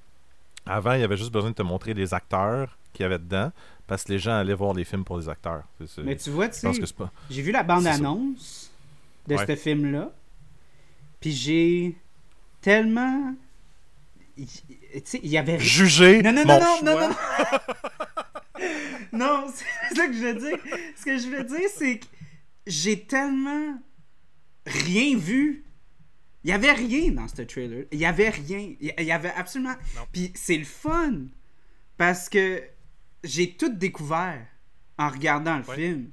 Avant, il y avait juste besoin de te montrer les acteurs qu'il y avait dedans, parce que les gens allaient voir les films pour les acteurs. mais tu vois, tu sais, j'ai vu la bande-annonce de ce film-là. Puis j'ai tellement. Tu sais, il y avait. Jugé. Non, non, non, non, non, (laughs) non, non. (laughs) c'est ça que je veux dire. Ce que je veux dire, c'est que j'ai tellement rien vu. Il y avait rien dans ce trailer. Il y avait rien. Il y avait absolument. Puis c'est le fun. Parce que j'ai tout découvert en regardant le film.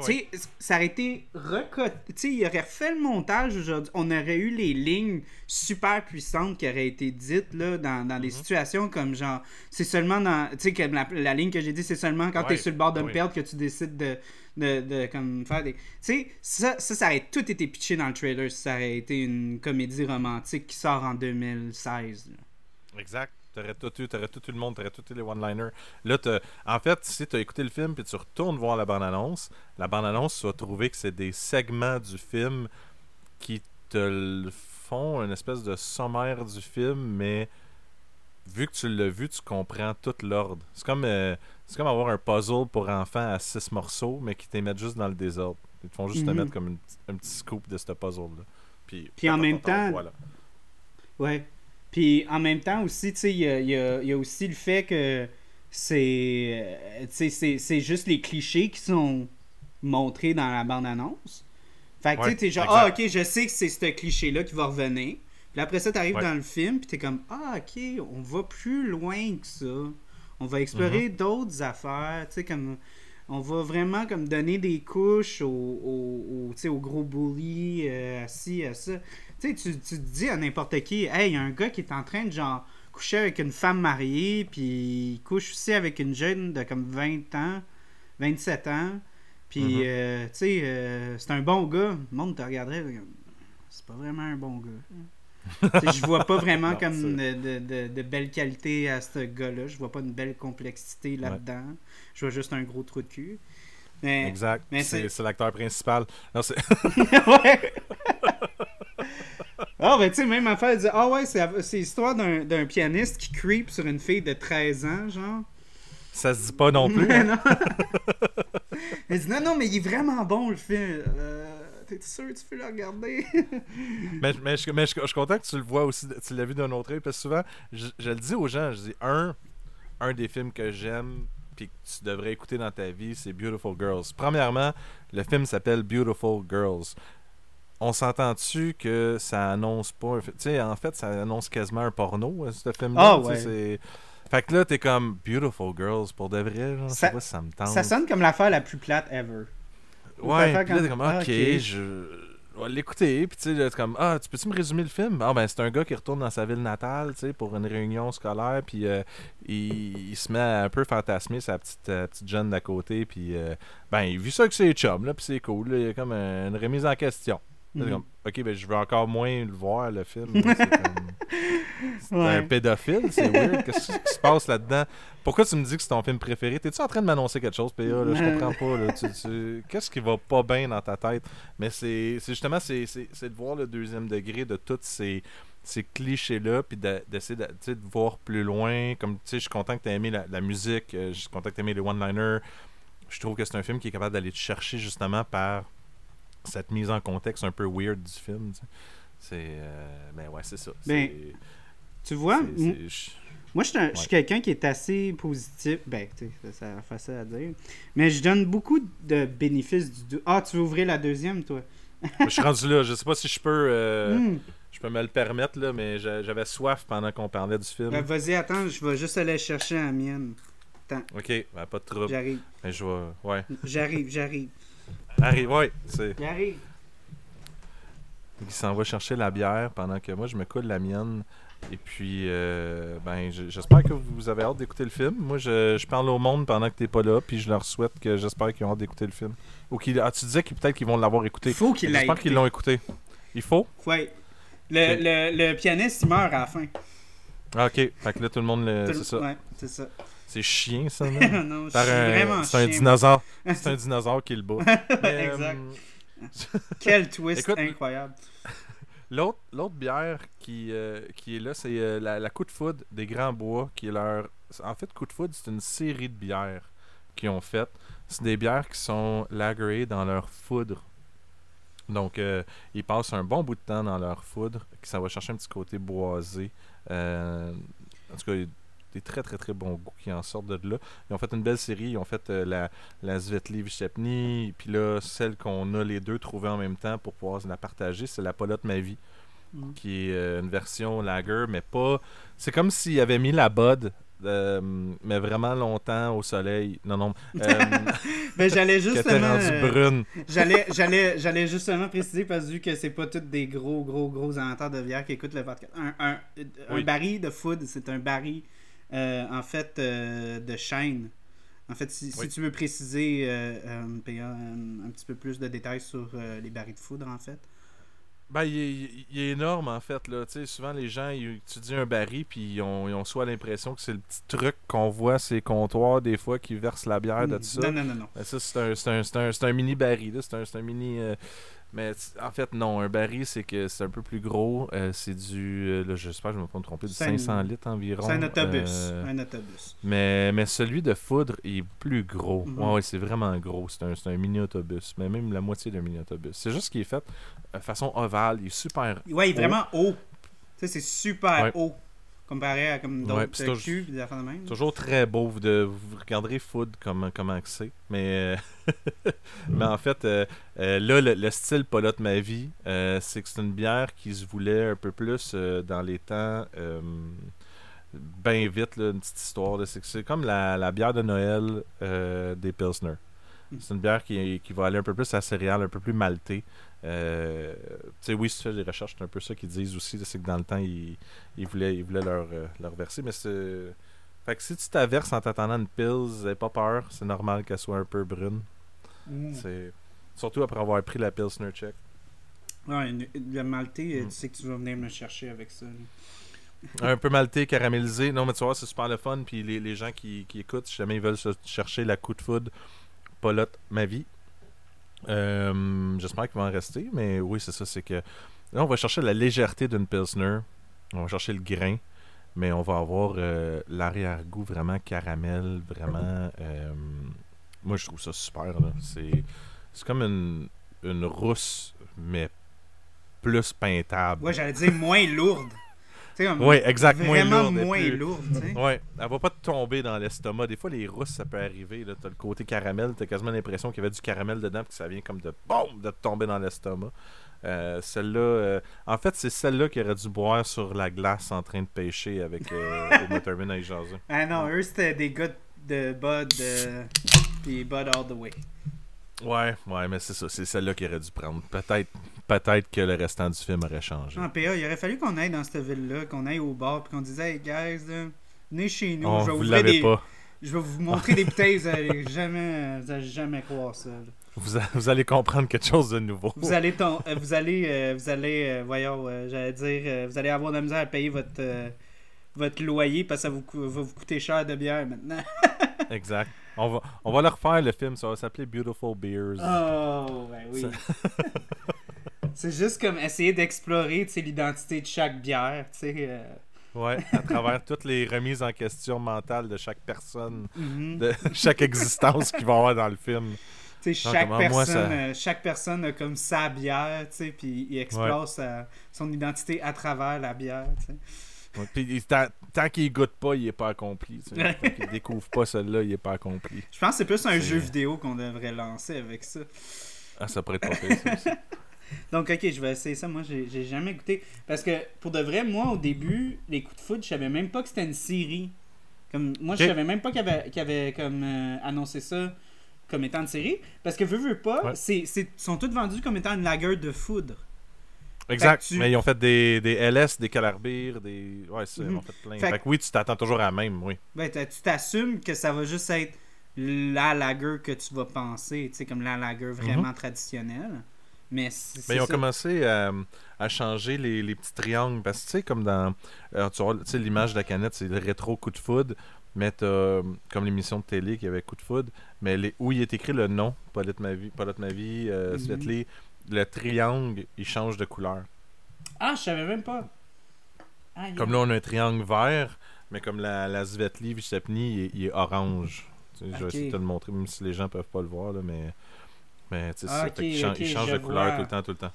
Tu sais, ça aurait été recoté. Tu sais, il aurait fait le montage aujourd'hui. On aurait eu les lignes super puissantes qui auraient été dites là, dans, dans des mhm. situations comme genre. C'est seulement dans. Tu sais, la, la, ligne que j'ai dit, c'est seulement quand tu es sur le bord de me perdre que tu décides de, de, de comme faire des. Tu sais, ça, ça, ça, aurait tout été pitché dans le trailer si ça aurait été une comédie romantique qui sort en 2016. Exact. T'aurais tout eu, t'aurais tout eu le monde, t'aurais tout eu les one-liners. Là, en fait, si tu as écouté le film puis tu retournes voir la bande-annonce, la bande-annonce, tu vas trouver que c'est des segments du film qui te font une espèce de sommaire du film, mais vu que tu l'as vu, tu comprends tout l'ordre. C'est comme, euh, c'est comme avoir un puzzle pour enfants à six morceaux, mais qui t'émettent juste dans le désordre. Ils te font juste te mhm. mettre comme un petit scoop de ce puzzle-là. Puis, puis en même temps, voilà. ouais. Puis en même temps aussi, tu sais, il y a, aussi le fait que c'est, c'est juste les clichés qui sont montrés dans la bande-annonce. Fait que tu sais, genre, ah ok, je sais que c'est ce cliché-là qui va revenir. Puis après ça, t'arrives dans le film, puis t'es comme, ah ok, on va plus loin que ça. On va explorer mm-hmm. d'autres affaires, tu sais, comme on va vraiment comme donner des couches au, au, gros bully euh, assis à ça tu, tu te dis à n'importe qui, hey, il y a un gars qui est en train de genre coucher avec une femme mariée, puis il couche aussi avec une jeune de comme 20 ans, 27 ans, puis mm-hmm. euh, tu sais, euh, c'est un bon gars. Le monde te regarderait, c'est pas vraiment un bon gars. je vois pas vraiment (laughs) comme de, de, de, belles qualités à ce gars-là. Je vois pas une belle complexité là-dedans. Je vois juste un gros trou de cul. exact. c'est l'acteur principal. (laughs) ouais. (laughs) Ah, ben, tu sais, même affaire, dire Ah, ouais, c'est l'histoire d'un pianiste qui creep sur une fille de 13 ans, genre. Ça se dit pas non plus. Hein? non. (laughs) Elle dit Non, non, mais il est vraiment bon, le film. Euh, T'es sûr que tu peux le regarder? (laughs) Mais, mais, je, mais je, suis content que tu le vois aussi, tu l'as vu d'un autre œil, parce que souvent, je, le dis aux gens, je dis un, un des films que j'aime, puis que tu devrais écouter dans ta vie, c'est Beautiful Girls. Premièrement, le film s'appelle Beautiful Girls on s'entend-tu que ça annonce pas. Tu sais, en fait, ça annonce quasiment un porno, hein, ce film-là. Ah, ouais. Fait que là, t'es comme Beautiful Girls pour de vrai. Genre, ça, pas si ça me tente? Ça sonne comme l'affaire la plus plate ever. Ouais, puis là, t'es comme, ah, ok, je vais l'écouter. Puis tu sais, comme, ah, tu peux-tu me résumer le film? Ah, ben, c'est un gars qui retourne dans sa ville natale, tu sais, pour une réunion scolaire. Puis euh, il, se met à un peu fantasmer sa petite, euh, petite jeune d'à côté. Puis, euh, ben, il vit ça avec ses chums, là, puis c'est cool. il y a comme une remise en question. Mhm. comme, ok, ben je veux encore moins le voir, le film. (laughs) C'est un pédophile, c'est weird. Qu'est-ce qui se passe là-dedans? Pourquoi tu me dis que c'est ton film préféré? T'es-tu en train de m'annoncer quelque chose, PA? Là? Je comprends pas. Qu'est-ce qui va pas bien dans ta tête? Mais c'est justement, c'est de voir le deuxième degré de tous ces ces clichés-là, puis d'essayer de, de, voir plus loin. Comme, tu sais, je suis content que tu aies aimé la, musique, euh, je suis content que tu aies aimé les one-liners. Je trouve que c'est un film qui est capable d'aller te chercher justement par cette mise en contexte un peu weird du film. C'est. Euh, ben ouais, c'est ça. Ben, tu vois, moi, je suis quelqu'un qui est assez positif. Ben, tu sais, ça facile à dire. Mais je donne beaucoup de bénéfices du. Ah, tu veux ouvrir la deuxième, toi? Je suis rendu là. Je sais pas si je peux. Euh, hmm. Je peux me le permettre, là, mais j'avais soif pendant qu'on parlait du film. Ben, vas-y, attends, je vais juste aller chercher la mienne. Attends. Ok, ben, pas de trouble. J'arrive. Ben, je vais... Ouais. J'arrive, j'arrive. Arrive, ouais. Il arrive. Il s'en va chercher la bière pendant que moi je me coule la mienne. Et puis, euh, ben, j'espère que vous avez hâte d'écouter le film. Moi, je, parle au monde pendant que t'es pas là, puis je leur souhaite que j'espère qu'ils ont hâte d'écouter le film. Ou qu'ils, ah, tu disais qu'ils peut-être qu'ils vont l'avoir écouté. Il faut qu'ils J'espère qu'ils l'ont écouté. Il faut? Oui. Le, le, le, pianiste, il meurt à la fin. Ah, ok. Fait que là, tout le monde, le... c'est ça. Ouais, c'est ça. C'est chien, ça, (laughs) non? non, c'est un dinosaure. (laughs) C'est un dinosaure qui le bat. (laughs) exact. Euh, Quel twist incroyable. L'autre bière qui, euh, qui est là, c'est euh, la, Coup de Foudre des Grands Bois, qui est leur... En fait, Coup de Foudre, c'est une série de bières qu'ils ont faites. C'est des bières qui sont lagrées dans leur foudre. Donc, ils passent un bon bout de temps dans leur foudre, qui ça va chercher un petit côté boisé. en tout cas, des très très très bons goûts qui en sortent de là. Ils ont fait une belle série, ils ont fait euh, la, la Svetli Vichepny, puis là, celle qu'on a les deux trouvées en même temps pour pouvoir la partager, c'est la Polotte Ma Vie, mm. qui est euh, une version lager, mais pas. C'est comme s'il avait mis la Bud euh, mais vraiment longtemps au soleil. Non, non. (laughs) ben, j'allais justement. brune. j'allais, j'allais, j'allais justement préciser parce que vu que c'est pas tous des gros, gros, gros amateurs de bière qui écoutent le podcast. Un, un, un baril de food, c'est un baril euh, en fait, euh, de chaîne. En fait, si, tu veux préciser euh, un, petit peu plus de détails sur les barils de foudre, en fait. Ben, il est, énorme, en fait. Là. souvent, les gens, ils étudient un baril, puis ils ont, ils ont soit l'impression que c'est le petit truc qu'on voit ces comptoirs, des fois, qui versent la bière de tout ça. Non, non, non. non. Ben, ça, c'est un, un, un, un, mini baril. C'est un, un mini... Mais en fait, non. Un baril, c'est que c'est un peu plus gros. Euh, c'est du. Euh, là, j'espère que je ne me pas me tromper. Du 500 litres environ. C'est un autobus. Euh, un autobus. Mais, mais celui de foudre est plus gros. Ouais, c'est vraiment gros. C'est un, un mini-autobus. Mais même la moitié d'un mini-autobus. C'est juste qu'il est fait de façon ovale. Il est super. Ouais, il est vraiment haut. Tu sais, c'est super haut comparé à comme d'autres ouais, cubes des affaires de même. Toujours très beau. Vous, de, vous regarderez Food comme, comment c'est. Mais, euh, (laughs) mais en fait, euh, euh, là, le, style Polotte Ma Vie, c'est que c'est une bière qui se voulait un peu plus dans les temps. bien vite, là, une petite histoire. C'est comme la, la, bière de Noël des Pilsner. Hmm. C'est une bière qui, qui va aller un peu plus à céréales, un peu plus maltée. Euh, oui, fais des recherches, c'est un peu ça qu'ils disent aussi. C'est que dans le temps, ils, ils, voulaient, ils voulaient leur, euh, leur verser. Mais c'est. Fait que si tu t'averses en t'attendant une pills, n'aie pas peur. C'est normal qu'elle soit un peu brune. Mm. C'est Surtout après avoir pris la Pilsner Check. Ouais, le maltais, mm. tu sais que tu vas venir me chercher avec ça. (laughs) un peu maltais, caramélisé. Non, mais tu vois, c'est super le fun. Puis les, les gens qui, qui, écoutent, si jamais ils veulent chercher la coup de food, Polotte, ma vie, euh, j'espère qu'il va en rester, mais oui, c'est ça. C'est que là, on va chercher la légèreté d'une Pilsner. On va chercher le grain, mais on va avoir euh, l'arrière-goût vraiment caramel, vraiment. Euh, moi, je trouve ça super. C'est, comme une, une rousse, mais plus peintable. Ouais, j'allais dire moins lourde. Oui, exactement. Vraiment moins lourde. Oui, elle va pas tomber dans l'estomac. Des fois, les rousses, ça peut arriver. Tu as le côté caramel, tu as quasiment l'impression qu'il y avait du caramel dedans, puis que ça vient comme de boum, de tomber dans l'estomac. Euh, celle-là, en fait, c'est celle-là qui aurait dû boire sur la glace en train de pêcher avec (laughs) Uma Thurman et Jason. Ah non, eux c'était des gars de Bud, puis Bud All the Way. Ouais, ouais, mais c'est ça, c'est celle-là qu'il aurait dû prendre. Peut-être peut-être que le restant du film aurait changé. Non, PA, il aurait fallu qu'on aille dans cette ville-là, qu'on aille au bar, puis qu'on disait, hey guys, venez chez nous, je vais vous, des... pas. Je vais vous montrer des bouteilles, vous allez jamais, vous allez jamais croire ça. Vous, vous, allez comprendre quelque chose de nouveau. Vous allez, ton, euh, vous allez, euh, vous allez, euh, voyons, j'allais dire, vous allez avoir de la misère à payer votre, votre loyer parce que ça vous, va vous coûter cher de bière maintenant. (laughs) exact. On va, on va le refaire le film, ça va s'appeler Beautiful Beers. Oh, ben oui. (laughs) C'est juste comme essayer d'explorer l'identité de chaque bière, tu sais. Euh. Ouais, à travers (laughs) toutes les remises en question mentales de chaque personne, mm-hmm. de (laughs) chaque existence qu'il va avoir dans le film. Tu sais, chaque, personne, euh, chaque personne a comme sa bière, tu sais, puis il explore son identité à travers la bière, tu puis tant, qu'il goûte pas, il est pas accompli. Tant qu'il découvre pas celle-là, il est pas accompli. Je pense que c'est plus un jeu vidéo qu'on devrait lancer avec ça. Ah, ça pourrait être pas ça (laughs) Donc, ok, je vais essayer ça. Moi, j'ai jamais goûté. Parce que, pour de vrai, moi, au début, les coups de foot, je savais même pas que c'était une série. Comme, moi, je savais même pas qu'il avait, avait comme, euh, annoncé ça comme étant une série. Parce que, veux, veux pas, c'est, sont tous vendus comme étant une lagueur de foudre. Exact. Mais ils ont fait des, des LS, des calarbires, des. Ouais, c'est, ils mhm. ont fait plein. Fait, que oui, tu t'attends toujours à la même, oui. Ben, tu t'assumes que ça va juste être la lager que tu vas penser, tu sais, comme la lager vraiment mhm. traditionnelle. Mais, ils ont commencé à, changer les, petits triangles. Parce que, tu sais, comme dans. Euh, tu vois, l'image de la canette, c'est le rétro coup de foudre. Mais comme l'émission de télé qui avait coup de foudre, mais les, où il est écrit le nom, Paulette Ma Vie, Paulette Ma Vie, euh, mhm. Le triangle, il change de couleur. Ah, je savais même pas. comme là, on a un triangle vert, mais comme la, la Svetli Vistepni, il, est orange. Je vais essayer de te le montrer, même si les gens peuvent pas le voir, là, mais mais tu sais, ah, il, change de couleur tout le temps, tout le temps.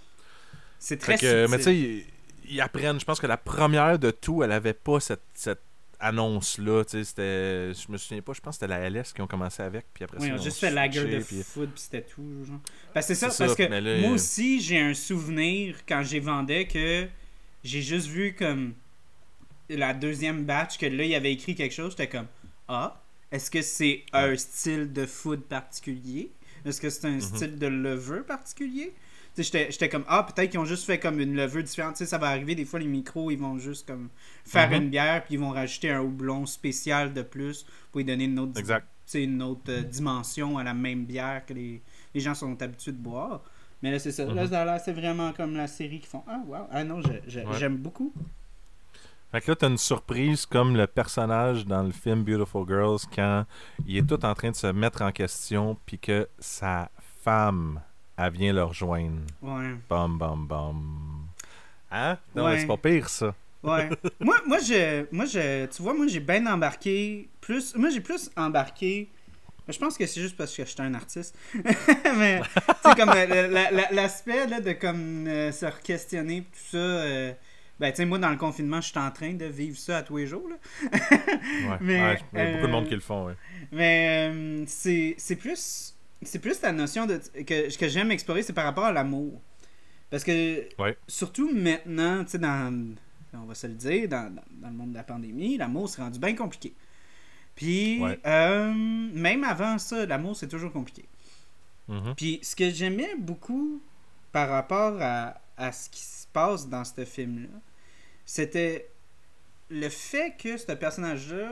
C'est très que, Mais tu sais, ils, apprennent. Je pense que la première de tout, elle avait pas cette, cette annonce-là. Tu sais, c'était. Je me souviens pas, je pense que c'était la LS qui ont commencé avec. Puis après oui, ont juste fait la gueule de puis... foot, puis c'était tout. Genre. Parce que c'est ça, parce que moi aussi, j'ai un souvenir quand j'ai vendais que j'ai juste vu comme la deuxième batch que là, il avait écrit quelque chose. J'étais comme Ah, est-ce que c'est un style de foot particulier? Est-ce que c'est un mhm. style de levure particulier? J'étais comme, ah, peut-être qu'ils ont juste fait comme une levure différente. ça va arriver, des fois, les micros, ils vont juste comme faire mhm. une bière, puis ils vont rajouter un houblon spécial de plus pour lui donner une autre, une autre euh, dimension à la même bière que les, les gens sont habitués de boire. Mais là, c'est ça. Là, mhm. c'est vraiment comme la série qui font, ah, wow, ah non, j'aime beaucoup. Fait que là, t'as une surprise comme le personnage dans le film Beautiful Girls quand il est tout en train de se mettre en question puis que sa femme, elle vient le rejoindre. Ouais. Bam, bam, bam. Hein? Non, c'est pas pire, ça. Ouais. (laughs) moi, moi, je, moi je, tu vois, moi, j'ai bien embarqué. Plus, moi, j'ai plus embarqué. Je pense que c'est juste parce que je suis un artiste. (laughs) Mais, tu comme l'aspect de comme euh, se re-questionner, tout ça. Euh, ben, tu sais, moi, dans le confinement, je suis en train de vivre ça à tous les jours. Là. (laughs) ouais, mais, il y a beaucoup de monde euh, qui le font, ouais. Mais c'est plus. C'est plus la notion de, que, que j'aime explorer, c'est par rapport à l'amour. Parce que, surtout maintenant, tu sais, dans, on va se le dire, dans, dans, le monde de la pandémie, l'amour s'est rendu bien compliqué. Puis, euh, même avant ça, l'amour, c'est toujours compliqué. Mm-hmm. Puis, ce que j'aimais beaucoup par rapport à, à ce qui se passe dans ce film-là, c'était le fait que ce personnage-là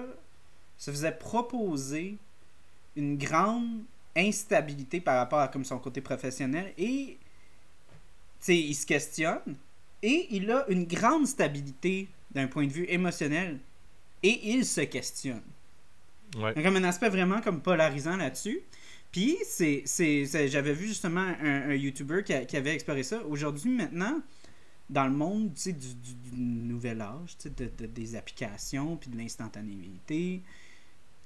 se faisait proposer une grande instabilité par rapport à comme son côté professionnel et il se questionne et il a une grande stabilité d'un point de vue émotionnel et il se questionne. Ouais. Donc, comme un aspect vraiment comme polarisant là-dessus. Puis, c'est, j'avais vu justement un, YouTuber qui, qui, avait exploré ça. Aujourd'hui, maintenant, dans le monde du, du, nouvel âge, de, des applications, puis de l'instantanéité,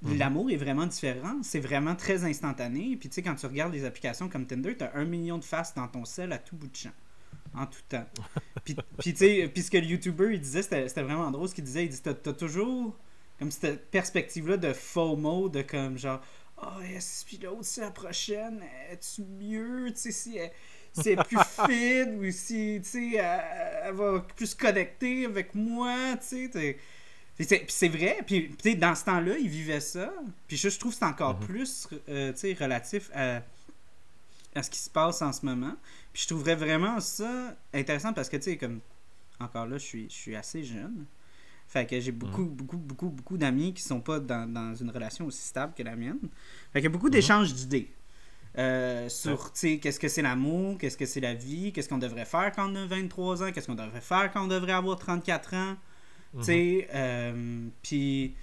mhm. l'amour est vraiment différent. C'est vraiment très instantané. Puis tu sais, quand tu regardes les applications comme Tinder, tu as un million de faces dans ton sel à tout bout de champ. En tout temps. (laughs) puis, puis tu sais, puis ce que le YouTuber il disait, c'était vraiment drôle ce qu'il disait. Il dit T'as as toujours comme cette perspective-là de FOMO, de comme genre, oh, puis l'autre, c'est la prochaine, es-tu mieux, tu sais, si elle est plus (laughs) fine ou si, tu sais, elle, va plus connecter avec moi, tu sais. Puis c'est vrai, puis dans ce temps-là, il vivait ça. Puis je, trouve que c'est encore mm-hmm. plus euh, sais relatif à, à ce qui se passe en ce moment. Puis je trouverais vraiment ça intéressant parce que, tu sais, comme, encore là, je suis, je suis assez jeune. Fait que j'ai beaucoup, mm. beaucoup, beaucoup, beaucoup d'amis qui sont pas dans, dans, une relation aussi stable que la mienne. Fait qu'il y a beaucoup mm-hmm. d'échanges d'idées. Euh, sur, tu sais, qu'est-ce que c'est l'amour, qu'est-ce que c'est la vie, qu'est-ce qu'on devrait faire quand on a 23 ans, qu'est-ce qu'on devrait faire quand on devrait avoir 34 ans. Tu sais, euh, puis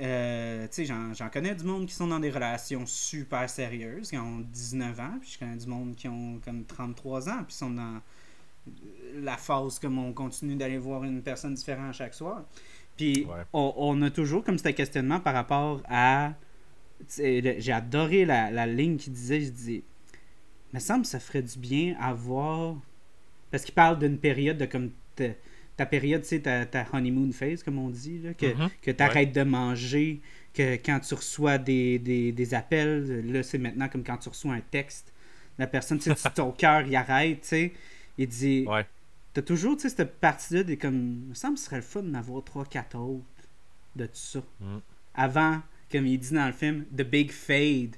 euh, tu sais, j'en connais du monde qui sont dans des relations super sérieuses, qui ont 19 ans, puis je connais du monde qui ont comme 33 ans, puis sont dans la phase comme on continue d'aller voir une personne différente chaque soir. Puis on, a toujours comme ce questionnement par rapport à. J'ai adoré la, la, ligne qui disait je dis, me semble que ça ferait du bien avoir. Parce qu'il parle d'une période de comme ta période, tu ta, ta, honeymoon phase, comme on dit, là, que, mm-hmm. que tu arrêtes de manger, que quand tu reçois des, des, des appels, là, c'est maintenant comme quand tu reçois un texte, la personne, tu sais, ton (laughs) cœur, il arrête, tu sais, il dit... Ouais. T'as toujours, tu sais, cette partie-là, des comme... Il me semble que ce serait le fun d'avoir 3-4 autres de tout ça. Mm. Avant, comme il dit dans le film, The Big Fade.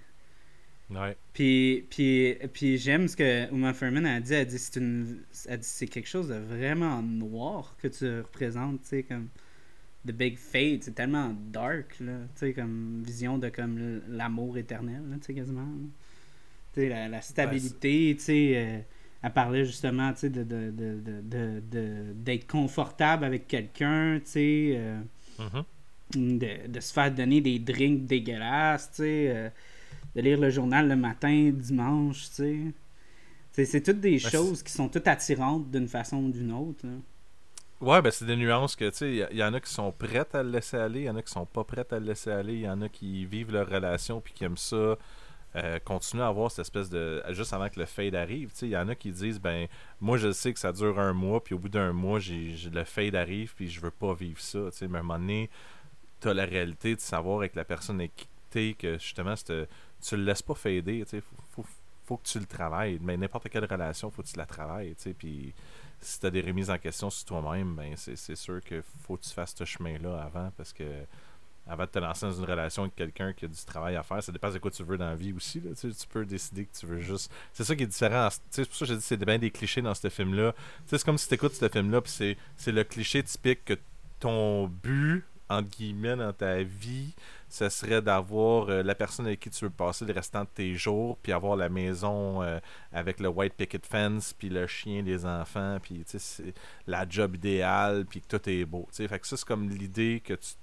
Ouais. Puis, puis, puis j'aime ce que Uma Thurman a dit. Elle dit c'est une, c'est quelque chose de vraiment noir que tu représentes, tu sais, comme The Big Fate, c'est tellement dark, là, tu sais, comme vision de comme l'amour éternel, tu sais, quasiment. Tu sais, la, la, stabilité, tu sais, euh, elle parlait justement, tu sais, de, de, de, de, d'être confortable avec quelqu'un, tu sais, euh, mm-hmm. de, de se faire donner des drinks dégueulasses, tu sais. Euh, de lire le journal le matin, dimanche, tu sais. C'est toutes des ben, choses qui sont toutes attirantes d'une façon ou d'une autre. Ouais, ben c'est des nuances que, tu sais, il y, en a qui sont prêtes à le laisser aller, il y en a qui sont pas prêtes à le laisser aller, il y en a qui vivent leur relation puis qui aiment ça. Euh, continuer à avoir cette espèce de. Juste avant que le fade arrive, il y en a qui disent ben moi je sais que ça dure un mois, puis au bout d'un mois, j'ai le fade arrive, puis je veux pas vivre ça. Mais à un moment donné, tu as la réalité de savoir avec la personne avec qui que justement tu le laisses pas fader, tu faut, faut, que tu le travailles. Mais n'importe quelle relation, faut que tu la travailles, Puis si tu as des remises en question sur toi-même, ben c'est sûr qu'il faut que tu fasses ce chemin-là avant parce que avant de te lancer dans une relation avec quelqu'un qui a du travail à faire, ça dépend de quoi tu veux dans la vie aussi. Là, tu peux décider que tu veux juste. C'est ça qui est différent. C'est pour ça que j'ai dit que c'est bien des clichés dans ce film-là. C'est comme si tu écoutes ce film-là, puis c'est le cliché typique que ton but, entre guillemets, dans ta vie, ce serait d'avoir euh, la personne avec qui tu veux passer le restant de tes jours, puis avoir la maison euh, avec le white picket fence, puis le chien des enfants, puis c'est la job idéale, puis que tout est beau. Fait que ça, c'est comme l'idée que tu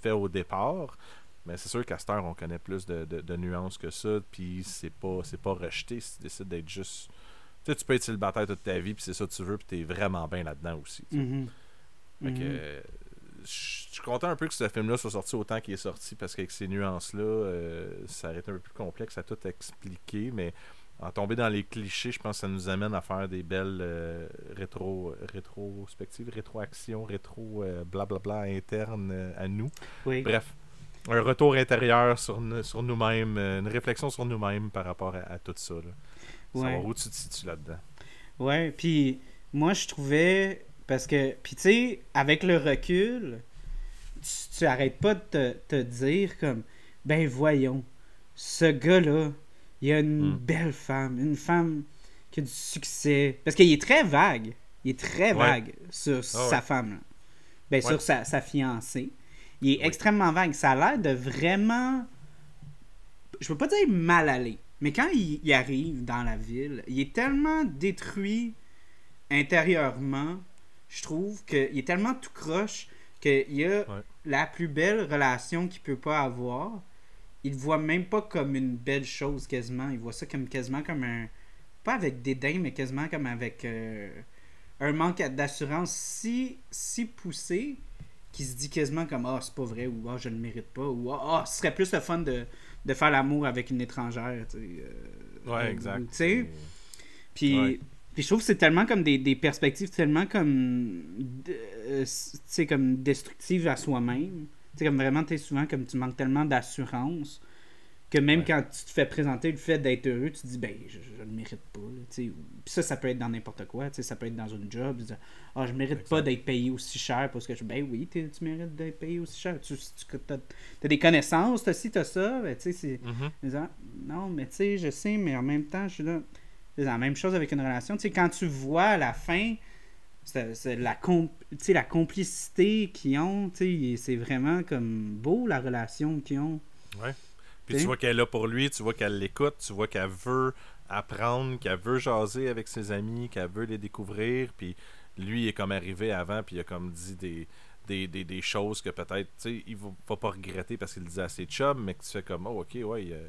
fais au départ. Mais c'est sûr qu'à cette heure, on connaît plus de, nuances que ça, puis c'est pas, c'est pas rejeté si tu décides d'être juste. tu peux être célibataire toute ta vie, puis c'est ça que tu veux, puis t'es vraiment bien là-dedans aussi. Mm-hmm. Fait que, mm-hmm je suis content un peu que ce film-là soit sorti autant qu'il est sorti parce qu'avec ces nuances-là, euh, ça aurait été un peu plus complexe à tout expliquer, mais en tomber dans les clichés, je pense que ça nous amène à faire des belles euh, rétro, rétrospectives, rétroactions, rétro euh, blablabla internes à nous. Bref, un retour intérieur sur, sur nous-mêmes, une réflexion sur nous-mêmes par rapport à, tout ça. Là. Savoir où tu te situes là-dedans? Ouais, puis moi je trouvais parce que, puis tu sais, avec le recul, tu, arrêtes pas de te, dire comme, ben voyons, ce gars-là, il a une hmm. belle femme, une femme qui a du succès. Parce qu'il est très vague. Il est très vague sur ah sa femme. Là. Ben, sur sa, fiancée. Il est extrêmement vague. Ça a l'air de vraiment. Je veux pas dire mal aller. Mais quand il, arrive dans la ville, il est tellement détruit intérieurement je trouve qu'il est tellement tout croche qu'il a la plus belle relation qu'il peut pas avoir. Il le voit même pas comme une belle chose quasiment. Il voit ça comme quasiment comme un. Pas avec dédain, mais quasiment comme avec euh, un manque d'assurance si, si poussé qui se dit quasiment comme Ah, c'est pas vrai ou Ah, je ne le mérite pas ou Ah, ce serait plus le fun de, faire l'amour avec une étrangère. Tu sais, ouais, exact. Tu sais. Puis. Puis je trouve que c'est tellement comme des, des, perspectives tellement comme euh, comme destructives à soi-même. Tu comme vraiment tu souvent comme tu manques tellement d'assurance Que même quand tu te fais présenter le fait d'être heureux, tu te dis, ben, je, je, le mérite pas. Puis ça, ça peut être dans n'importe quoi. Ça peut être dans un job. Ah, je mérite pas d'être payé aussi cher parce que je. Ben oui, tu mérites d'être payé aussi cher. Tu, tu as, des connaissances, tu as ci, tu as ça. Ben, tu sais, c'est. Mm-hmm. Non, mais tu sais, je sais, mais en même temps, je suis là. C'est la même chose avec une relation. Tu sais, quand tu vois à la fin, c'est la, la complicité qu'ils ont, c'est vraiment comme beau la relation qu'ils ont. Ouais. Puis tu vois qu'elle est là pour lui, tu vois qu'elle l'écoute, tu vois qu'elle veut apprendre, qu'elle veut jaser avec ses amis, qu'elle veut les découvrir. Puis lui il est comme arrivé avant, puis il a comme dit des, des, choses que peut-être, tu sais, il va, pas regretter parce qu'il disait à ses chums, mais que tu fais comme, oh, ok, ouais, euh,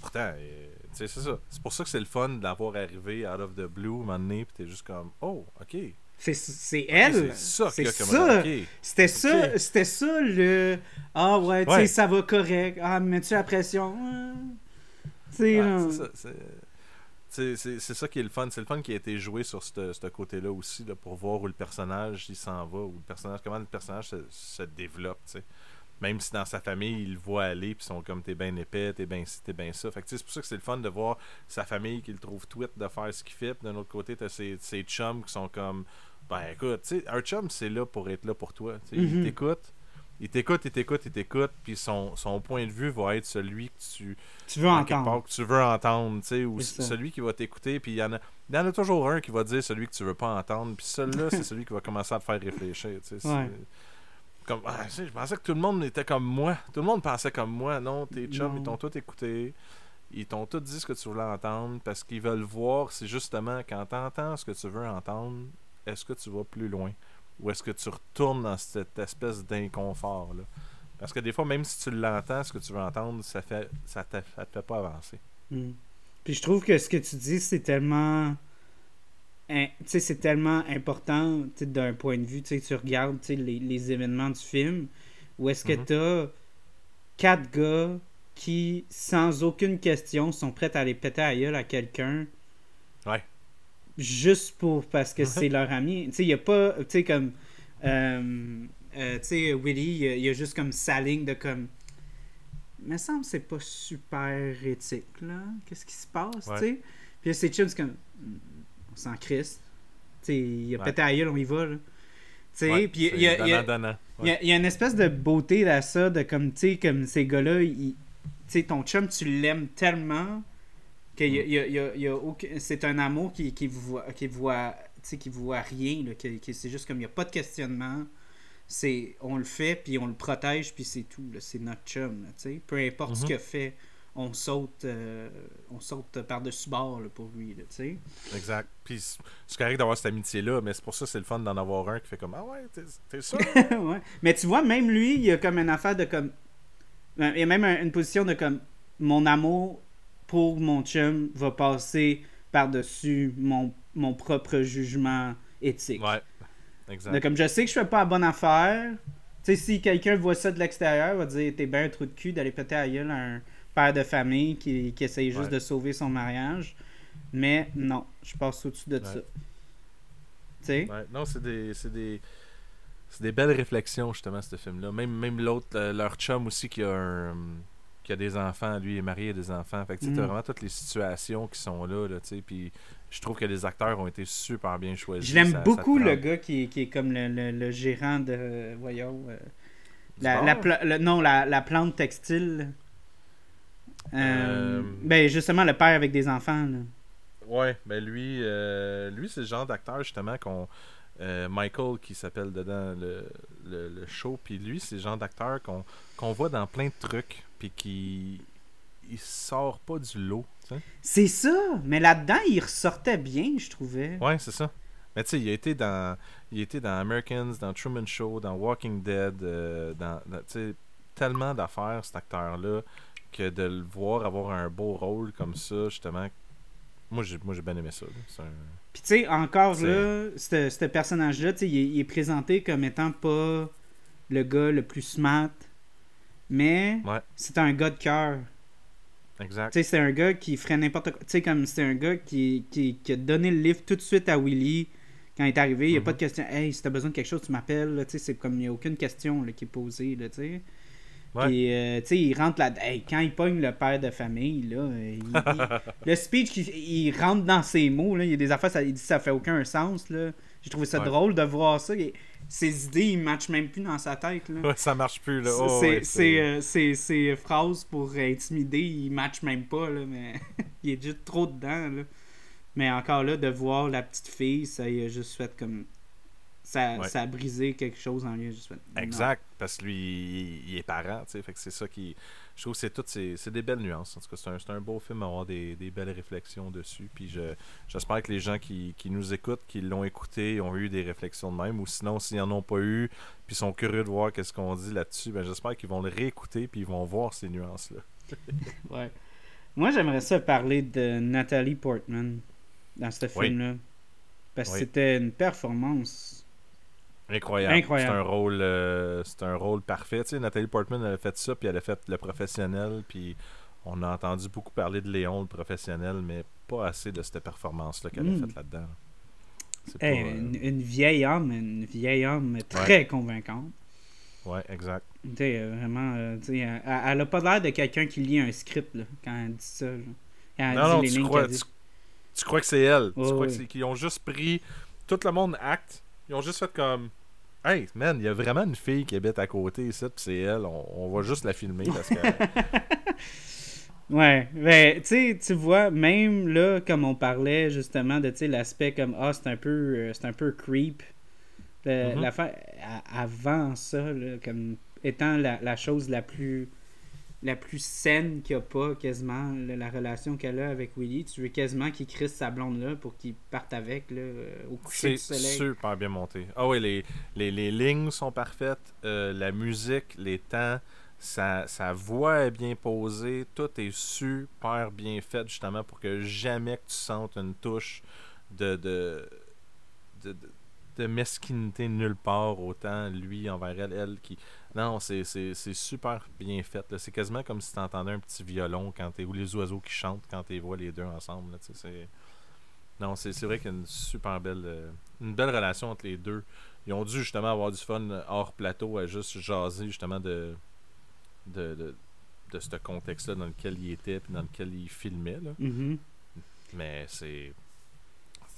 pourtant, euh, c'est ça. C'est pour ça que c'est le fun d'avoir arrivé out of the blue, un moment donné, puis t'es juste comme, oh, ok, c'est elle. c'est ça. C'était ça. C'était ça le. Ah ouais, tu sais, ça va correct. Ah, mets-tu la pression? c'est C'est ça qui est le fun. C'est le fun qui a été joué sur ce côté-là aussi, là, pour voir où le personnage il s'en va, où le personnage, comment le personnage se, développe. sais même si dans sa famille, il le voit aller, puis sont comme t'es bien épais, t'es bien ci, t'es bien ça. Fait que c'est pour ça que c'est le fun de voir sa famille qui le trouve tweet de faire ce qu'il fait. Puis d'un autre côté, t'as ses, ses chums qui sont comme Ben écoute, tu sais, un chum, c'est là pour être là pour toi. Il mm-hmm. t'écoute. Il t'écoute, il t'écoute, il t'écoute, puis son, son point de vue va être celui que tu, tu veux entendre. que tu veux entendre, tu sais, ou celui qui va t'écouter, puis il y, en a, y en a toujours un qui va dire celui que tu veux pas entendre, puis celui-là, c'est (laughs) celui qui va commencer à te faire réfléchir, tu sais. Comme, ah, je pensais que tout le monde était comme moi. Tout le monde pensait comme moi. Non, tes chums, ils t'ont tout écouté. Ils t'ont tout dit ce que tu voulais entendre parce qu'ils veulent voir si justement, quand tu entends ce que tu veux entendre, est-ce que tu vas plus loin? Ou est-ce que tu retournes dans cette espèce d'inconfort là Parce que des fois, même si tu l'entends, ce que tu veux entendre, ça fait ça te, fait pas avancer. Hmm. Puis je trouve que ce que tu dis, c'est tellement c'est tellement important d'un point de vue. Tu regardes les, les, événements du film où est-ce que mm-hmm. tu as quatre gars qui, sans aucune question, sont prêts à aller péter à gueule à quelqu'un. Ouais. Juste pour parce que c'est (laughs) leur ami. Tu sais, il n'y a pas. Tu sais, comme. Euh, euh, tu sais, Willy, il y, a juste comme sa ligne de comme. Il me semble que c'est pas super éthique, là. Qu'est-ce qui se passe, tu sais? Puis c'est c'est comme sans Christ. Il a pété à gueule, on y va. Là. Ouais, puis il y, a, y, a, y, a une espèce de beauté à ça, de comme, tu sais, comme ces gars-là, ton chum, tu l'aimes tellement que y a, y a, y a c'est un amour qui, qui voit, qui voit, qui voit rien, là, qui, c'est juste comme, il n'y a pas de questionnement, c'est, on le fait, puis on le protège, puis c'est tout, c'est notre chum, sais peu importe ce mm-hmm. qu'il fait on saute, euh, on saute par-dessus bord pour lui. tu sais. Exact. Puis c'est correct d'avoir cette amitié-là, mais c'est pour ça que c'est le fun d'en avoir un qui fait comme Ah ouais, t'es sûr? (laughs) ouais. Mais tu vois, même lui, il y a comme une affaire de comme. Ben, il y a même une position de comme Mon amour pour mon chum va passer par-dessus mon, mon propre jugement éthique. Ouais. Exact. comme je sais que je fais pas la bonne affaire. Tu sais, si quelqu'un voit ça de l'extérieur, va dire T'es bien un trou de cul d'aller péter à gueule un père de famille qui, qui essaye juste de sauver son mariage. Mais non, je passe au-dessus de ça. Tu sais? Non, c'est des. C'est des... C'est des belles réflexions, justement, ce film-là. Même, même l'autre, leur chum aussi, qui a un, qui a des enfants, lui est marié, a des enfants. Fait que tu mm. vraiment toutes les situations qui sont là, là tu sais. Puis je trouve que les acteurs ont été super bien choisis. Je l'aime beaucoup, le gars qui, qui, est comme le, le, gérant de. voyons. Euh, la, la, non, la, la plante textile. Euh, ben, justement, le père avec des enfants. Là. Ouais, ben lui, euh, lui c'est le genre d'acteur justement qu'on. Euh, Michael qui s'appelle dedans le, le, show, puis lui, c'est le genre d'acteur qu'on voit dans plein de trucs, puis qui. Il sort pas du lot. C'est ça, mais là-dedans, il ressortait bien, je trouvais. Ouais, c'est ça. Mais tu sais, il a été dans. Il a été dans Americans, dans Truman Show, dans Walking Dead, dans, dans tellement d'affaires, cet acteur-là que de le voir avoir un beau rôle comme ça, justement, moi j'ai, moi, j'ai bien aimé ça. Puis tu sais, encore là, ce personnage-là, il, il, est présenté comme étant pas le gars le plus smart, mais c'est un gars de cœur. Exact. Tu sais, c'est un gars qui ferait n'importe quoi. Tu sais, comme c'est un gars qui, qui, a donné le livre tout de suite à Willy quand il est arrivé. Il n'y a pas de mm-hmm. question. Hey, si t'as besoin de quelque chose, tu m'appelles. Tu sais, c'est comme il n'y a aucune question qui est posée. Là, tu sais. Puis, euh, tu sais, il rentre là. quand il pogne le père de famille, là, (laughs) le speech, il, rentre dans ses mots. Là, il y a des affaires, ça, il dit ça fait aucun sens. Là. J'ai trouvé ça drôle de voir ça. ses idées, ils matchent même plus dans sa tête. Là. Ouais, ça marche plus. Là. Oh, ses, phrases pour intimider, ils matchent même pas. Là, mais (laughs) il est juste trop dedans. Là. Mais encore là, de voir la petite fille, ça il a juste fait comme ça, ça, a brisé quelque chose en lui. exact, parce que lui, il, est parent, tu sais, fait que c'est ça qui... Je trouve que c'est tout, c'est des belles nuances. En tout cas, c'est un, un, beau film à avoir des, des belles réflexions dessus. Puis j'espère que les gens qui, qui, nous écoutent, qui l'ont écouté, ont eu des réflexions de même. Ou sinon, s'ils n'en ont pas eu, puis sont curieux de voir qu'est-ce qu'on dit là-dessus, ben j'espère qu'ils vont le réécouter, puis ils vont voir ces nuances-là. (laughs) ouais. Moi, j'aimerais ça parler de Nathalie Portman dans ce film-là. Parce que c'était une performance Incroyable. C'est un rôle, euh, c'est un rôle parfait. Tu sais, Nathalie Portman elle a fait ça, puis elle a fait le professionnel, puis on a entendu beaucoup parler de Léon, le professionnel, mais pas assez de cette performance-là qu'elle a hmm. faite là-dedans. Euh, une, vieille homme, une vieille homme très convaincante. Ouais, exact. Tu sais, euh, vraiment, tu sais, elle, a pas l'air de quelqu'un qui lit un script là, quand elle dit ça. non, non, tu, crois, tu, crois, que c'est elle. tu crois qu'ils ont juste pris. Tout le monde acte ils ont juste fait comme. Hey, man, il y a vraiment une fille qui habite à côté ici, puis c'est elle. On, va juste la filmer parce que. (laughs) ouais, mais tu tu vois, même là, comme on parlait justement de l'aspect comme Ah, c'est un peu euh, c'est un peu creep. Mm-hmm. avant ça, comme étant la, la chose la plus la plus saine qu'il n'y a pas quasiment la, relation qu'elle a avec Willy. Tu veux quasiment qu'il crisse sa blonde là pour qu'il parte avec là, euh, au coucher du soleil. C'est super bien monté. Ah oui, les, les, les, lignes sont parfaites, euh, la musique, les temps, sa, sa, voix est bien posée, tout est super bien fait justement pour que jamais que tu sentes une touche de, de, de, de mesquinité nulle part, autant lui envers elle, elle qui non, c'est super bien fait. C'est quasiment comme si tu entendais un petit violon quand es, ou les oiseaux qui chantent quand tu vois les deux ensemble. non, c'est vrai qu'il y a une super belle, euh, une belle relation entre les deux. Ils ont dû justement avoir du fun hors plateau à juste jaser justement de, de, de, ce contexte-là dans lequel il était et dans lequel il filmait. Là. Mm-hmm. Mais c'est.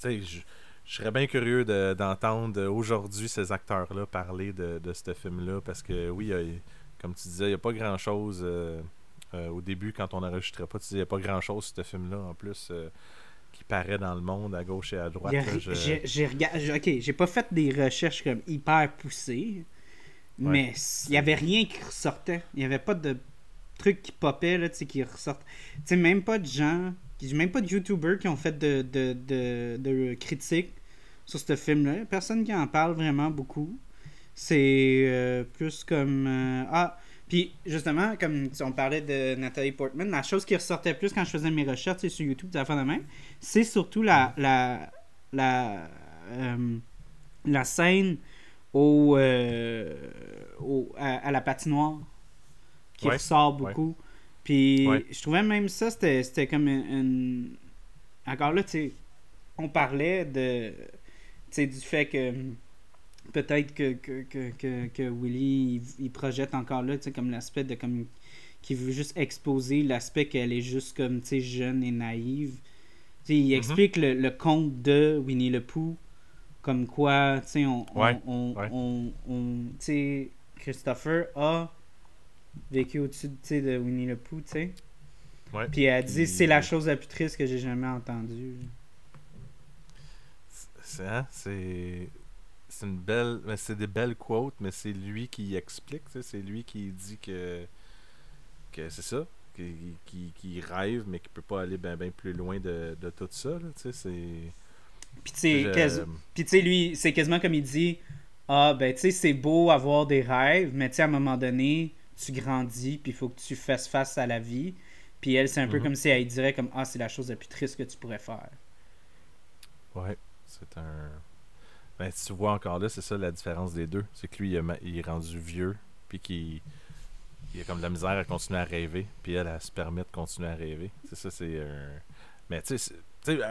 Tu sais, je serais bien curieux d'entendre aujourd'hui ces acteurs-là parler de, ce film-là parce que oui, comme tu disais, il n'y a pas grand-chose euh, euh, au début quand on n'enregistrait pas. Tu disais, il n'y a pas grand-chose ce film-là en plus euh, qui paraît dans le monde à gauche et à droite. J'ai regardé. Ok, j'ai pas fait des recherches comme hyper poussées, mais il n'y avait rien qui ressortait. Il n'y avait pas de trucs qui popaient là, qui ressortent. Tu sais, même pas de gens. Même pas de YouTubers qui ont fait de, de, de, de critiques sur ce film-là. Personne qui en parle vraiment beaucoup. C'est euh, plus comme. Euh, ah, puis justement, comme on parlait de Nathalie Portman, la chose qui ressortait plus quand je faisais mes recherches sur YouTube, de la même, c'est surtout la, la, la, euh, la scène au, au à, la patinoire qui ressort beaucoup. Puis je trouvais même ça, c'était comme une. Encore là, tu sais, on parlait de sais, du fait que peut-être que, que, que, que, Willy il, projette encore là, tu sais, comme l'aspect de comme qui veut juste exposer l'aspect qu'elle est juste comme tu sais jeune et naïve. Tu sais, il mm-hmm. explique le, le, conte de Winnie le Pooh comme quoi, tu sais, on, on, on, on, tu sais, Christopher a vécu au-dessus de Winnie le Pooh, tu sais. Puis elle dit, c'est la chose la plus triste que j'ai jamais entendue. Hein, c'est c'est une belle mais c'est des belles quotes mais c'est lui qui explique c'est lui qui dit que que c'est ça qui, qui, rêve mais qui peut pas aller bien ben plus loin de, de tout ça c'est puis tu sais lui c'est quasiment comme il dit ah ben tu sais c'est beau avoir des rêves mais tu sais à un moment donné tu grandis puis il faut que tu fasses face à la vie puis elle c'est un peu mm-hmm. comme si elle dirait comme ah c'est la chose la plus triste que tu pourrais faire ouais c'est un. Ben, tu vois encore là, c'est ça la différence des deux. C'est que lui, il, est rendu vieux, puis qu'il il a comme de la misère à continuer à rêver, puis elle, elle, se permet de continuer à rêver. C'est ça, c'est un. Mais tu sais,